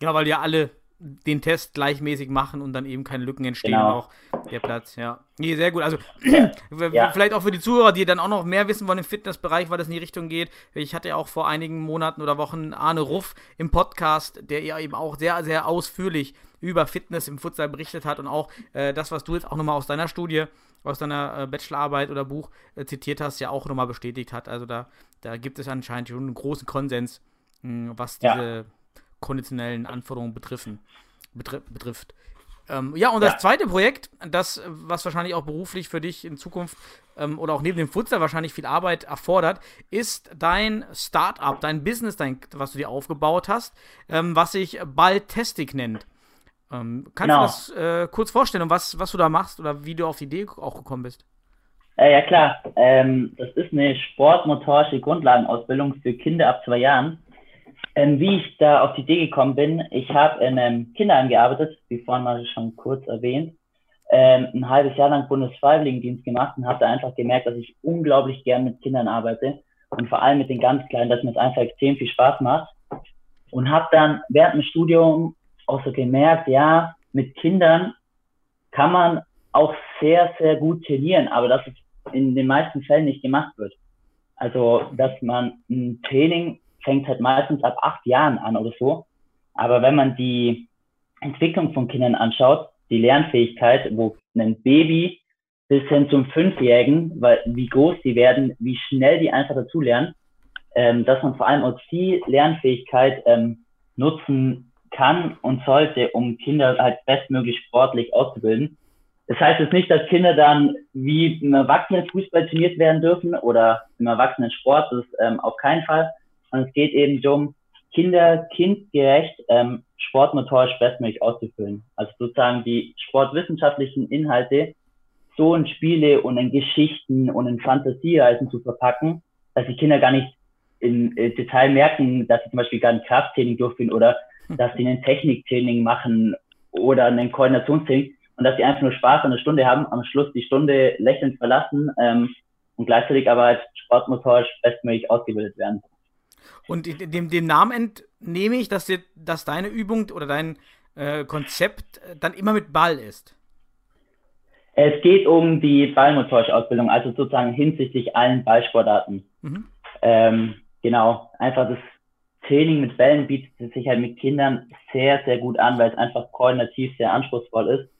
Genau, weil ja alle den Test gleichmäßig machen und dann eben keine Lücken entstehen. Genau. Auch der Platz, ja. Nee, sehr gut. Also, Ja. vielleicht auch für die Zuhörer, die dann auch noch mehr wissen wollen im Fitnessbereich, weil das in die Richtung geht. Ich hatte ja auch vor einigen Monaten oder Wochen Arne Ruff im Podcast, der ja eben auch sehr, sehr ausführlich über Fitness im Futsal berichtet hat und auch äh, das, was du jetzt auch nochmal aus deiner Studie, aus deiner äh, Bachelorarbeit oder Buch äh, zitiert hast, ja auch nochmal bestätigt hat. Also da, da gibt es anscheinend schon einen großen Konsens, mh, was Ja. Konditionellen Anforderungen betreffen, betri betrifft. Ähm, ja, und Ja. das zweite Projekt, das, was wahrscheinlich auch beruflich für dich in Zukunft ähm, oder auch neben dem Futsal wahrscheinlich viel Arbeit erfordert, ist dein Startup, dein Business, dein, was du dir aufgebaut hast, ähm, was sich Baltastic nennt. Ähm, kannst Genau. du das äh, kurz vorstellen, was, was du da machst oder wie du auf die Idee auch gekommen bist? Äh, ja klar, ähm, das ist eine sportmotorische Grundlagenausbildung für Kinder ab zwei Jahren. Ähm, wie ich da auf die Idee gekommen bin, ich habe in einem Kinderheim gearbeitet, wie vorhin mal schon kurz erwähnt, ähm, ein halbes Jahr lang Bundesfreiwilligendienst gemacht und habe da einfach gemerkt, dass ich unglaublich gern mit Kindern arbeite und vor allem mit den ganz Kleinen, dass mir das einfach extrem viel Spaß macht. Und habe dann während dem Studium auch so gemerkt, ja, mit Kindern kann man auch sehr, sehr gut trainieren, aber dass es in den meisten Fällen nicht gemacht wird. Also, dass man ein Training fängt halt meistens ab acht Jahren an oder so. Aber wenn man die Entwicklung von Kindern anschaut, die Lernfähigkeit, wo ein Baby bis hin zum Fünfjährigen, weil wie groß die werden, wie schnell die einfach dazulernen, ähm, dass man vor allem auch die Lernfähigkeit ähm, nutzen kann und sollte, um Kinder halt bestmöglich sportlich auszubilden. Das heißt jetzt nicht, dass Kinder dann wie im Erwachsenenfußball trainiert werden dürfen oder im Erwachsenensport, das ist ähm, auf keinen Fall. Und es geht eben darum, Kinder kindgerecht ähm, sportmotorisch bestmöglich auszufüllen. Also sozusagen die sportwissenschaftlichen Inhalte so in Spiele und in Geschichten und in Fantasiereisen zu verpacken, dass die Kinder gar nicht im äh, Detail merken, dass sie zum Beispiel gar ein Krafttraining durchführen oder dass sie ein Techniktraining machen oder ein Koordinationstraining und dass sie einfach nur Spaß an der Stunde haben, am Schluss die Stunde lächelnd verlassen ähm, und gleichzeitig aber halt sportmotorisch bestmöglich ausgebildet werden. Und de- dem, dem Namen entnehme ich, dass, dir, dass deine Übung oder dein äh, Konzept äh, dann immer mit Ball ist. Es geht um die ballmotorische Ausbildung, also sozusagen hinsichtlich allen Ballsportarten. Mhm. Ähm, genau, einfach das Training mit Bällen bietet sich halt mit Kindern sehr, sehr gut an, weil es einfach koordinativ sehr anspruchsvoll ist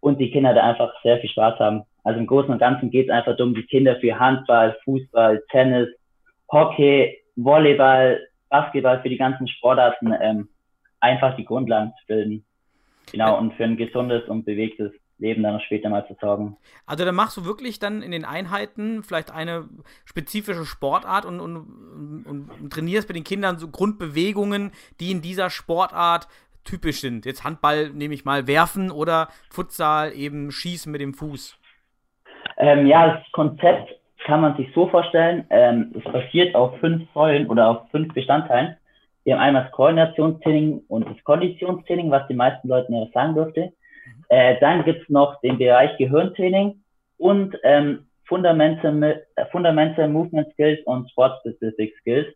und die Kinder da einfach sehr viel Spaß haben. Also im Großen und Ganzen geht es einfach darum, die Kinder für Handball, Fußball, Tennis, Hockey, Volleyball, Basketball, für die ganzen Sportarten ähm, einfach die Grundlagen zu bilden. Genau, und für ein gesundes und bewegtes Leben dann auch später mal zu sorgen. Also dann machst du wirklich dann in den Einheiten vielleicht eine spezifische Sportart und, und, und, und trainierst mit den Kindern so Grundbewegungen, die in dieser Sportart typisch sind. Jetzt Handball nehme ich mal werfen oder Futsal eben schießen mit dem Fuß. Ähm, ja, das Konzept kann man sich so vorstellen, ähm, es basiert auf fünf Säulen oder auf fünf Bestandteilen. Wir haben einmal das Koordinationstraining und das Konditionstraining, was die meisten Leuten ja sagen dürfte. Äh, dann gibt's noch den Bereich Gehirntraining und ähm, Fundamental, äh, Fundamental Movement Skills und Sport Specific Skills.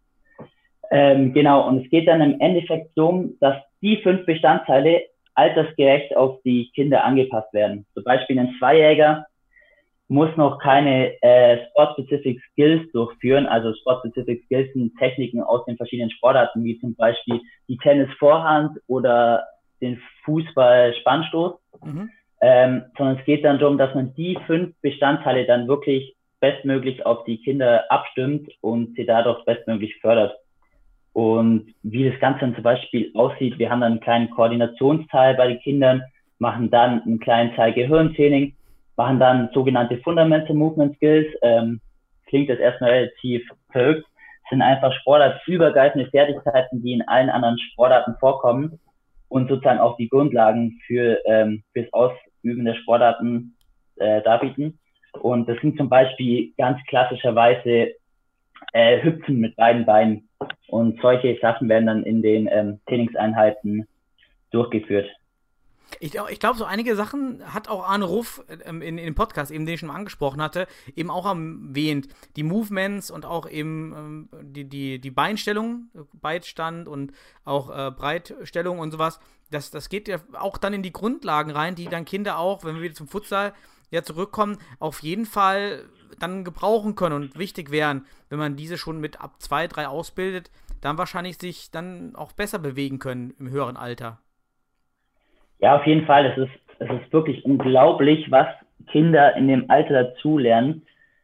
Ähm, genau, und es geht dann im Endeffekt darum, dass die fünf Bestandteile altersgerecht auf die Kinder angepasst werden. Zum Beispiel ein Zweijähriger muss noch keine äh, Sport-Specific Skills durchführen. Also Sport-Specific Skills sind Techniken aus den verschiedenen Sportarten, wie zum Beispiel die Tennis-Vorhand oder den Fußball-Spannstoß. Mhm. Ähm, sondern es geht dann darum, dass man die fünf Bestandteile dann wirklich bestmöglich auf die Kinder abstimmt und sie dadurch bestmöglich fördert. Und wie das Ganze dann zum Beispiel aussieht, wir haben dann einen kleinen Koordinationsteil bei den Kindern, machen dann einen kleinen Teil Gehirntraining, machen dann sogenannte Fundamental Movement Skills. Ähm, klingt das erstmal relativ verrückt, sind einfach sportartübergreifende Fertigkeiten, die in allen anderen Sportarten vorkommen und sozusagen auch die Grundlagen für ähm, fürs Ausüben der Sportarten äh, darbieten. Und das sind zum Beispiel ganz klassischerweise äh, Hüpfen mit beiden Beinen. Und solche Sachen werden dann in den ähm, Trainingseinheiten durchgeführt. Ich, ich glaube, so einige Sachen hat auch Arne Ruff ähm, in, in dem Podcast, eben den ich schon mal angesprochen hatte, eben auch erwähnt. Die Movements und auch eben ähm, die, die, die Beinstellung, Beitstand und auch äh, Breitstellung und sowas. das, das geht ja auch dann in die Grundlagen rein, die dann Kinder auch, wenn wir wieder zum Futsal ja zurückkommen, auf jeden Fall dann gebrauchen können und wichtig wären, wenn man diese schon mit ab zwei, drei ausbildet, dann wahrscheinlich sich dann auch besser bewegen können im höheren Alter. Ja, auf jeden Fall. Es ist, es ist wirklich unglaublich, was Kinder in dem Alter dazulernen,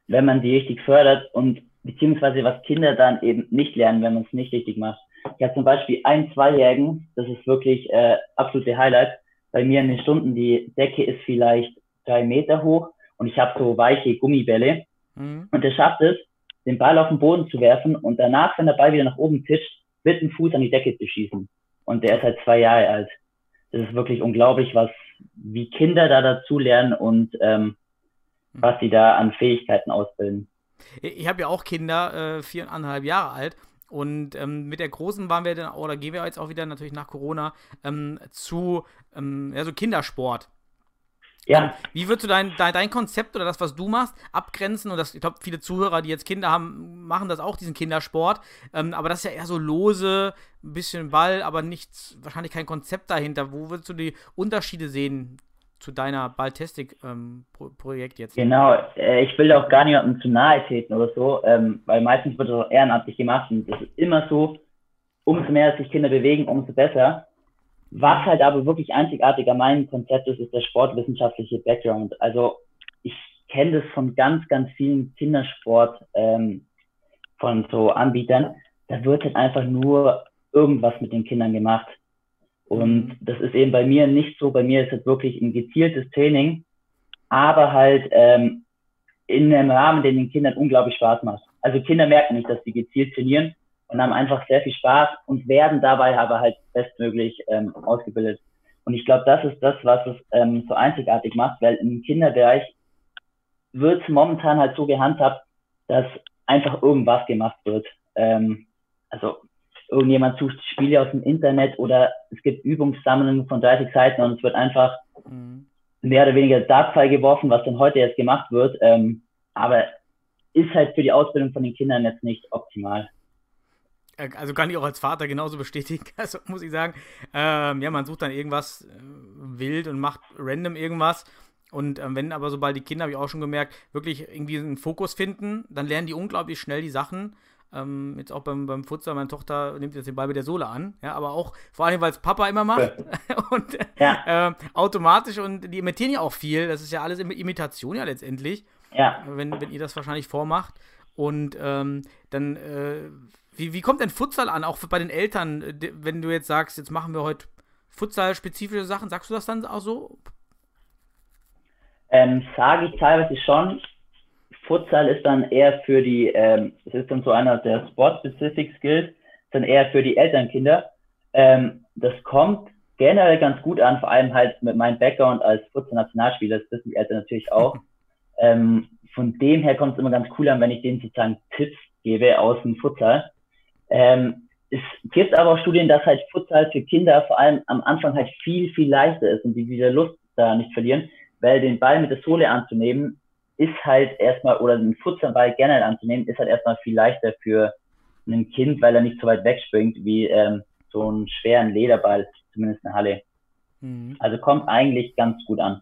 wenn man sie richtig fördert und beziehungsweise was Kinder dann eben nicht lernen, wenn man es nicht richtig macht. Ich habe zum Beispiel einen Zweijährigen, das ist wirklich äh, absolute Highlight. Bei mir in den Stunden, die Decke ist vielleicht drei Meter hoch und ich habe so weiche Gummibälle. Mhm. Und er schafft es, den Ball auf den Boden zu werfen und danach, wenn der Ball wieder nach oben tischt, mit dem Fuß an die Decke zu schießen. Und der ist halt zwei Jahre alt. Das ist wirklich unglaublich, was wie Kinder da dazu lernen und ähm, mhm. was sie da an Fähigkeiten ausbilden. Ich habe ja auch Kinder, äh, viereinhalb Jahre alt. Und ähm, mit der Großen waren wir dann, oder gehen wir jetzt auch wieder natürlich nach Corona, ähm, zu ähm, ja, so Kindersport. Ja. Wie würdest du dein, dein, dein, Konzept oder das, was du machst, abgrenzen? Und das, ich glaube, viele Zuhörer, die jetzt Kinder haben, machen das auch, diesen Kindersport. Ähm, aber das ist ja eher so lose, ein bisschen Ball, aber nichts, wahrscheinlich kein Konzept dahinter. Wo würdest du die Unterschiede sehen zu deiner Balltastic-Projekt ähm, jetzt? Genau, äh, ich will auch gar niemandem zu nahe treten oder so, ähm, weil meistens wird das auch ehrenamtlich gemacht und das ist immer so, umso mehr sich Kinder bewegen, umso besser. Was halt aber wirklich einzigartig an meinem Konzept ist, ist der sportwissenschaftliche Background. Also ich kenne das von ganz, ganz vielen Kindersport ähm, von so Anbietern. Da wird halt einfach nur irgendwas mit den Kindern gemacht. Und mhm. das ist eben bei mir nicht so. Bei mir ist es wirklich ein gezieltes Training, aber halt ähm, in einem Rahmen, den den Kindern unglaublich Spaß macht. Also Kinder merken nicht, dass sie gezielt trainieren, und haben einfach sehr viel Spaß und werden dabei aber halt bestmöglich ähm, ausgebildet. Und ich glaube, das ist das, was es ähm, so einzigartig macht, weil im Kinderbereich wird es momentan halt so gehandhabt, dass einfach irgendwas gemacht wird. Ähm, also irgendjemand sucht Spiele aus dem Internet oder es gibt Übungssammlungen von 30 Seiten und es wird einfach mhm. mehr oder weniger Dartpfeil geworfen, was dann heute jetzt gemacht wird. Ähm, aber ist halt für die Ausbildung von den Kindern jetzt nicht optimal. Äh, also kann ich auch als Vater genauso bestätigen, also muss ich sagen. Ähm, ja, man sucht dann irgendwas äh, wild und macht random irgendwas. Und ähm, wenn aber sobald die Kinder, habe ich auch schon gemerkt, wirklich irgendwie einen Fokus finden, dann lernen die unglaublich schnell die Sachen. Ähm, jetzt auch beim, beim Futsal, meine Tochter nimmt jetzt den Ball mit der Sohle an, ja, aber auch vor allem, weil es Papa immer macht und ja. äh, automatisch und die imitieren ja auch viel, das ist ja alles Imitation ja letztendlich, ja. Wenn, wenn ihr das wahrscheinlich vormacht und ähm, dann äh, wie, wie kommt denn Futsal an, auch bei den Eltern, wenn du jetzt sagst, jetzt machen wir heute Futsal-spezifische Sachen, sagst du das dann auch so? Ähm, sage ich teilweise schon. Futsal ist dann eher für die, ähm, es ist dann so einer der Sport-Specific Skills, dann eher für die Elternkinder. Ähm, das kommt generell ganz gut an, vor allem halt mit meinem Background als Futsal-Nationalspieler, das wissen die Eltern natürlich auch. ähm, von dem her kommt es immer ganz cool an, wenn ich denen sozusagen Tipps gebe aus dem Futsal. Ähm, es gibt aber auch Studien, dass halt Futsal für Kinder vor allem am Anfang halt viel, viel leichter ist und die wieder Lust da nicht verlieren, weil den Ball mit der Sohle anzunehmen ist halt erstmal, oder den Futsalball generell anzunehmen, ist halt erstmal viel leichter für ein Kind, weil er nicht so weit wegspringt wie ähm, so einen schweren Lederball, zumindest eine Halle. Mhm. Also kommt eigentlich ganz gut an.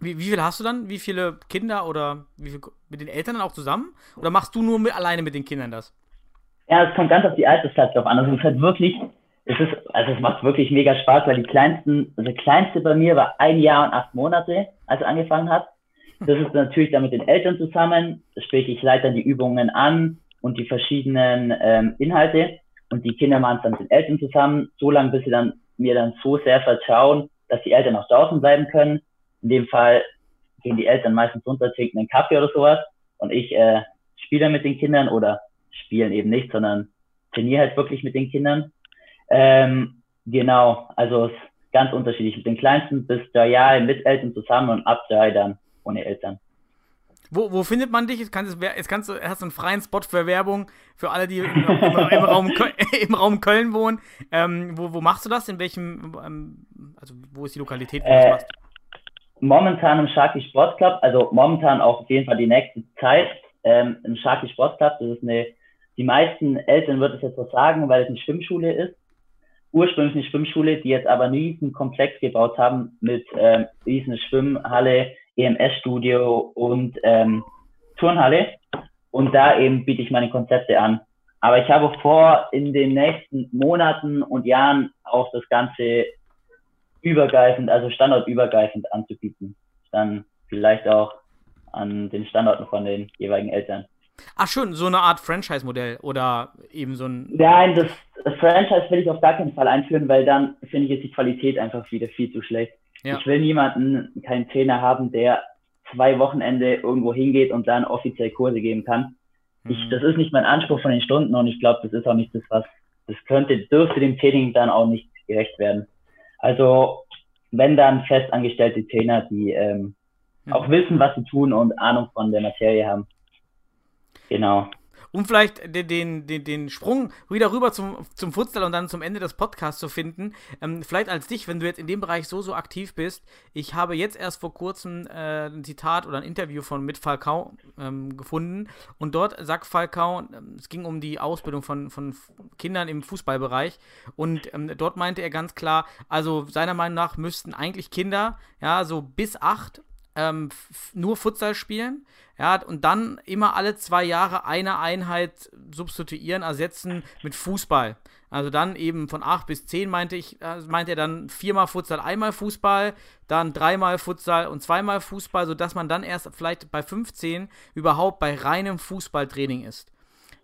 Wie, wie viel hast du dann? Wie viele Kinder oder wie viel, mit den Eltern dann auch zusammen? Oder machst du nur mit, alleine mit den Kindern das? Ja, es kommt ganz auf die Altersklasse drauf an. Also es ist halt wirklich, es ist, also es macht wirklich mega Spaß, weil die kleinsten, also der kleinste bei mir war ein Jahr und acht Monate, als er angefangen hat. Das ist natürlich dann mit den Eltern zusammen, sprich ich leite dann die Übungen an und die verschiedenen ähm, Inhalte und die Kinder machen es dann mit den Eltern zusammen, so lange bis sie dann mir dann so sehr vertrauen, dass die Eltern auch draußen bleiben können. In dem Fall gehen die Eltern meistens runter, trinken einen Kaffee oder sowas und ich äh, spiele mit den Kindern oder spielen eben nicht, sondern trainiere halt wirklich mit den Kindern. Ähm, genau, also es ist ganz unterschiedlich. Mit den Kleinsten bis drei Jahre mit Eltern zusammen und ab drei dann ohne Eltern. Wo, wo findet man dich? Jetzt kannst, du, jetzt kannst du, hast du einen freien Spot für Werbung für alle, die im, im, im, Raum, im Raum, Köln wohnen. Ähm, wo, wo, machst du das? In welchem, ähm, also wo ist die Lokalität, wo äh, du das machst? Momentan im Sharky Sportclub, also momentan auch auf jeden Fall die nächste Zeit ähm, im Sharky Sportclub. Das ist eine die meisten Eltern wird es jetzt was sagen, weil es eine Schwimmschule ist. ursprünglich eine Schwimmschule, die jetzt aber einen riesen Komplex gebaut haben mit ähm, riesen Schwimmhalle, EMS-Studio und ähm, Turnhalle. Und da eben biete ich meine Konzepte an. Aber ich habe vor, in den nächsten Monaten und Jahren auch das Ganze übergreifend, also standortübergreifend anzubieten. Dann vielleicht auch an den Standorten von den jeweiligen Eltern. Ach schön, so eine Art Franchise-Modell oder eben so ein. Nein, das, das Franchise will ich auf gar keinen Fall einführen, weil dann finde ich, ist die Qualität einfach wieder viel zu schlecht. Ja. Ich will niemanden, keinen Trainer haben, der zwei Wochenende irgendwo hingeht und dann offiziell Kurse geben kann. Ich, mhm. das ist nicht mein Anspruch von den Stunden und ich glaube, das ist auch nicht das, was, das könnte, dürfte dem Training dann auch nicht gerecht werden. Also, wenn dann festangestellte Trainer, die ähm, mhm. auch wissen, was sie tun und Ahnung von der Materie haben. Genau um vielleicht den, den, den, den Sprung wieder rüber zum, zum Futsal und dann zum Ende des Podcasts zu finden. Ähm, vielleicht als dich, wenn du jetzt in dem Bereich so, so aktiv bist. Ich habe jetzt erst vor kurzem äh, ein Zitat oder ein Interview von mit Falcao ähm, gefunden und dort sagt Falcao, ähm, es ging um die Ausbildung von, von Kindern im Fußballbereich und ähm, dort meinte er ganz klar, also seiner Meinung nach müssten eigentlich Kinder, ja, so bis acht ähm, nur Futsal spielen, ja, und dann immer alle zwei Jahre eine Einheit substituieren, ersetzen mit Fußball. Also dann eben von 8 bis 10 meinte ich, äh, meinte er dann viermal Futsal, einmal Fußball, dann dreimal Futsal und zweimal Fußball, sodass man dann erst vielleicht bei 15 überhaupt bei reinem Fußballtraining ist.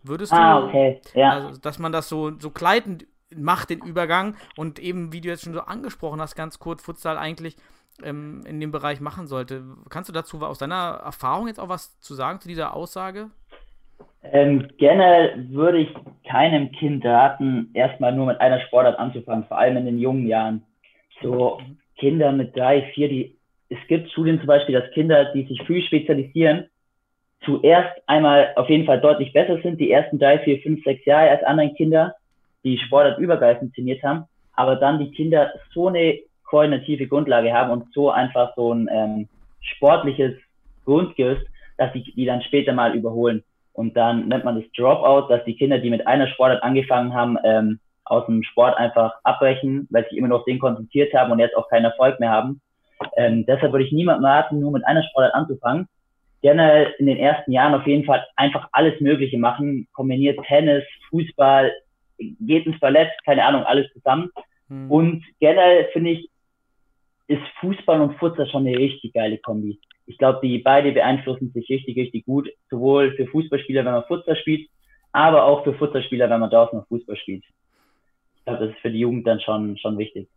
Würdest du, ah, okay. ja. also, dass man das so, so gleitend macht, den Übergang und eben, wie du jetzt schon so angesprochen hast, ganz kurz, Futsal eigentlich ähm, in dem Bereich machen sollte. Kannst du dazu aus deiner Erfahrung jetzt auch was zu sagen zu dieser Aussage? Ähm, generell würde ich keinem Kind raten, erstmal nur mit einer Sportart anzufangen, vor allem in den jungen Jahren. So Kinder mit drei, vier, die, es gibt Studien zum Beispiel, dass Kinder, die sich früh spezialisieren, zuerst einmal auf jeden Fall deutlich besser sind, die ersten drei, vier, fünf, sechs Jahre als andere Kinder, die Sportart übergreifend trainiert haben, aber dann die Kinder so eine koordinative Grundlage haben und so einfach so ein ähm, sportliches Grundgerüst, dass sie die dann später mal überholen. Und dann nennt man das Dropout, dass die Kinder, die mit einer Sportart angefangen haben, ähm, aus dem Sport einfach abbrechen, weil sie immer noch den konzentriert haben und jetzt auch keinen Erfolg mehr haben. Ähm, deshalb würde ich niemandem raten, nur mit einer Sportart anzufangen. Gerne in den ersten Jahren auf jeden Fall einfach alles Mögliche machen. Kombiniert Tennis, Fußball, geht ins Ballett, keine Ahnung, alles zusammen. Hm. Und generell finde ich, ist Fußball und Futsal schon eine richtig geile Kombi. Ich glaube, die beide beeinflussen sich richtig, richtig gut. Sowohl für Fußballspieler, wenn man Futsal spielt, aber auch für Futsalspieler, wenn man draußen noch Fußball spielt. Ich glaube, das ist für die Jugend dann schon, schon wichtig.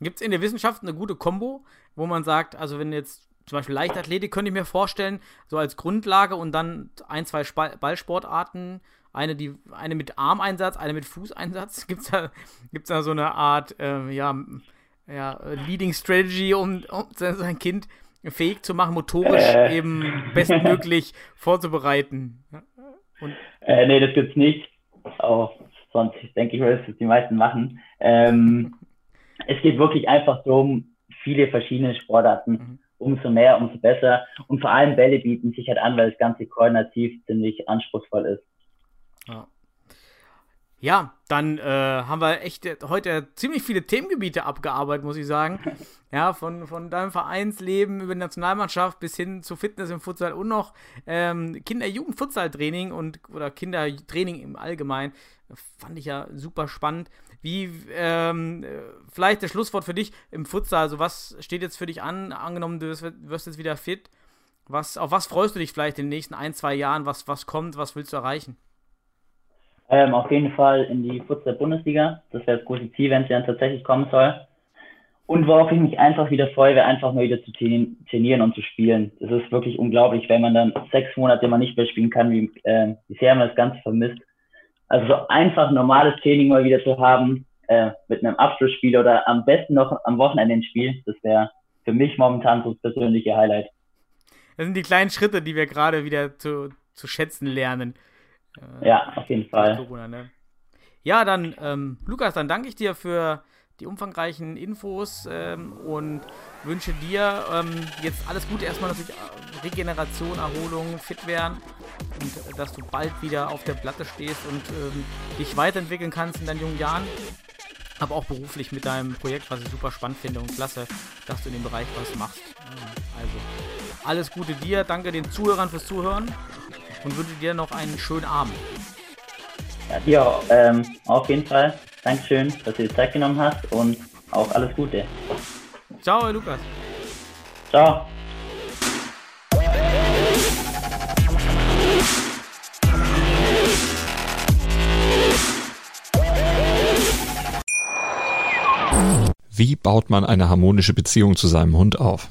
Gibt es in der Wissenschaft eine gute Kombo, wo man sagt, also wenn jetzt zum Beispiel Leichtathletik könnte ich mir vorstellen, so als Grundlage und dann ein, zwei Ballsportarten, eine, die, eine mit Armeinsatz, eine mit Fußeinsatz. Gibt es da, gibt's da so eine Art, äh, ja, ja, Leading Strategy, um, um sein Kind fähig zu machen, motorisch äh. eben bestmöglich vorzubereiten. Und äh, nee, das gibt's nicht. Auch sonst denke ich, dass die meisten machen. Ähm, es geht wirklich einfach darum, viele verschiedene Sportarten. Mhm. Umso mehr, umso besser. Und vor allem Bälle bieten sich halt an, weil das Ganze koordinativ ziemlich anspruchsvoll ist. Ja. Ja, dann äh, haben wir echt heute ziemlich viele Themengebiete abgearbeitet, muss ich sagen. Ja, von, von deinem Vereinsleben über die Nationalmannschaft bis hin zu Fitness im Futsal und noch ähm, Kinder-Jugend-Futsal-Training und oder Kindertraining im Allgemeinen. Fand ich ja super spannend. Wie, ähm, vielleicht das Schlusswort für dich im Futsal. Also, was steht jetzt für dich an? Angenommen, du wirst, wirst jetzt wieder fit. Was, auf was freust du dich vielleicht in den nächsten ein, zwei Jahren? Was, was kommt? Was willst du erreichen? Ähm, auf jeden Fall in die Futsal-Bundesliga. Das wäre das große Ziel, wenn es dann tatsächlich kommen soll. Und worauf ich mich einfach wieder freue, wäre einfach mal wieder zu trainieren und zu spielen. Das ist wirklich unglaublich, wenn man dann sechs Monate mal nicht mehr spielen kann, wie, äh, sehr man das Ganze vermisst. Also so einfach normales Training mal wieder zu haben, äh, mit einem Abschlussspiel oder am besten noch am Wochenende ein Spiel, das wäre für mich momentan so das persönliche Highlight. Das sind die kleinen Schritte, die wir gerade wieder zu, zu schätzen lernen. Äh, ja, auf jeden Fall. Corona, ne? Ja, dann, ähm, Lukas, dann danke ich dir für die umfangreichen Infos ähm, und wünsche dir ähm, jetzt alles Gute. Erstmal natürlich äh, Regeneration, Erholung, fit werden und äh, dass du bald wieder auf der Platte stehst und ähm, dich weiterentwickeln kannst in deinen jungen Jahren. aber auch beruflich mit deinem Projekt, was ich super spannend finde und klasse, dass du in dem Bereich was machst. Also, alles Gute dir, danke den Zuhörern fürs Zuhören und wünsche dir noch einen schönen Abend. Ja, dir auch, ähm, auf jeden Fall. Dankeschön, dass du dir Zeit genommen hast und auch alles Gute. Ciao, Lukas. Ciao. Wie baut man eine harmonische Beziehung zu seinem Hund auf?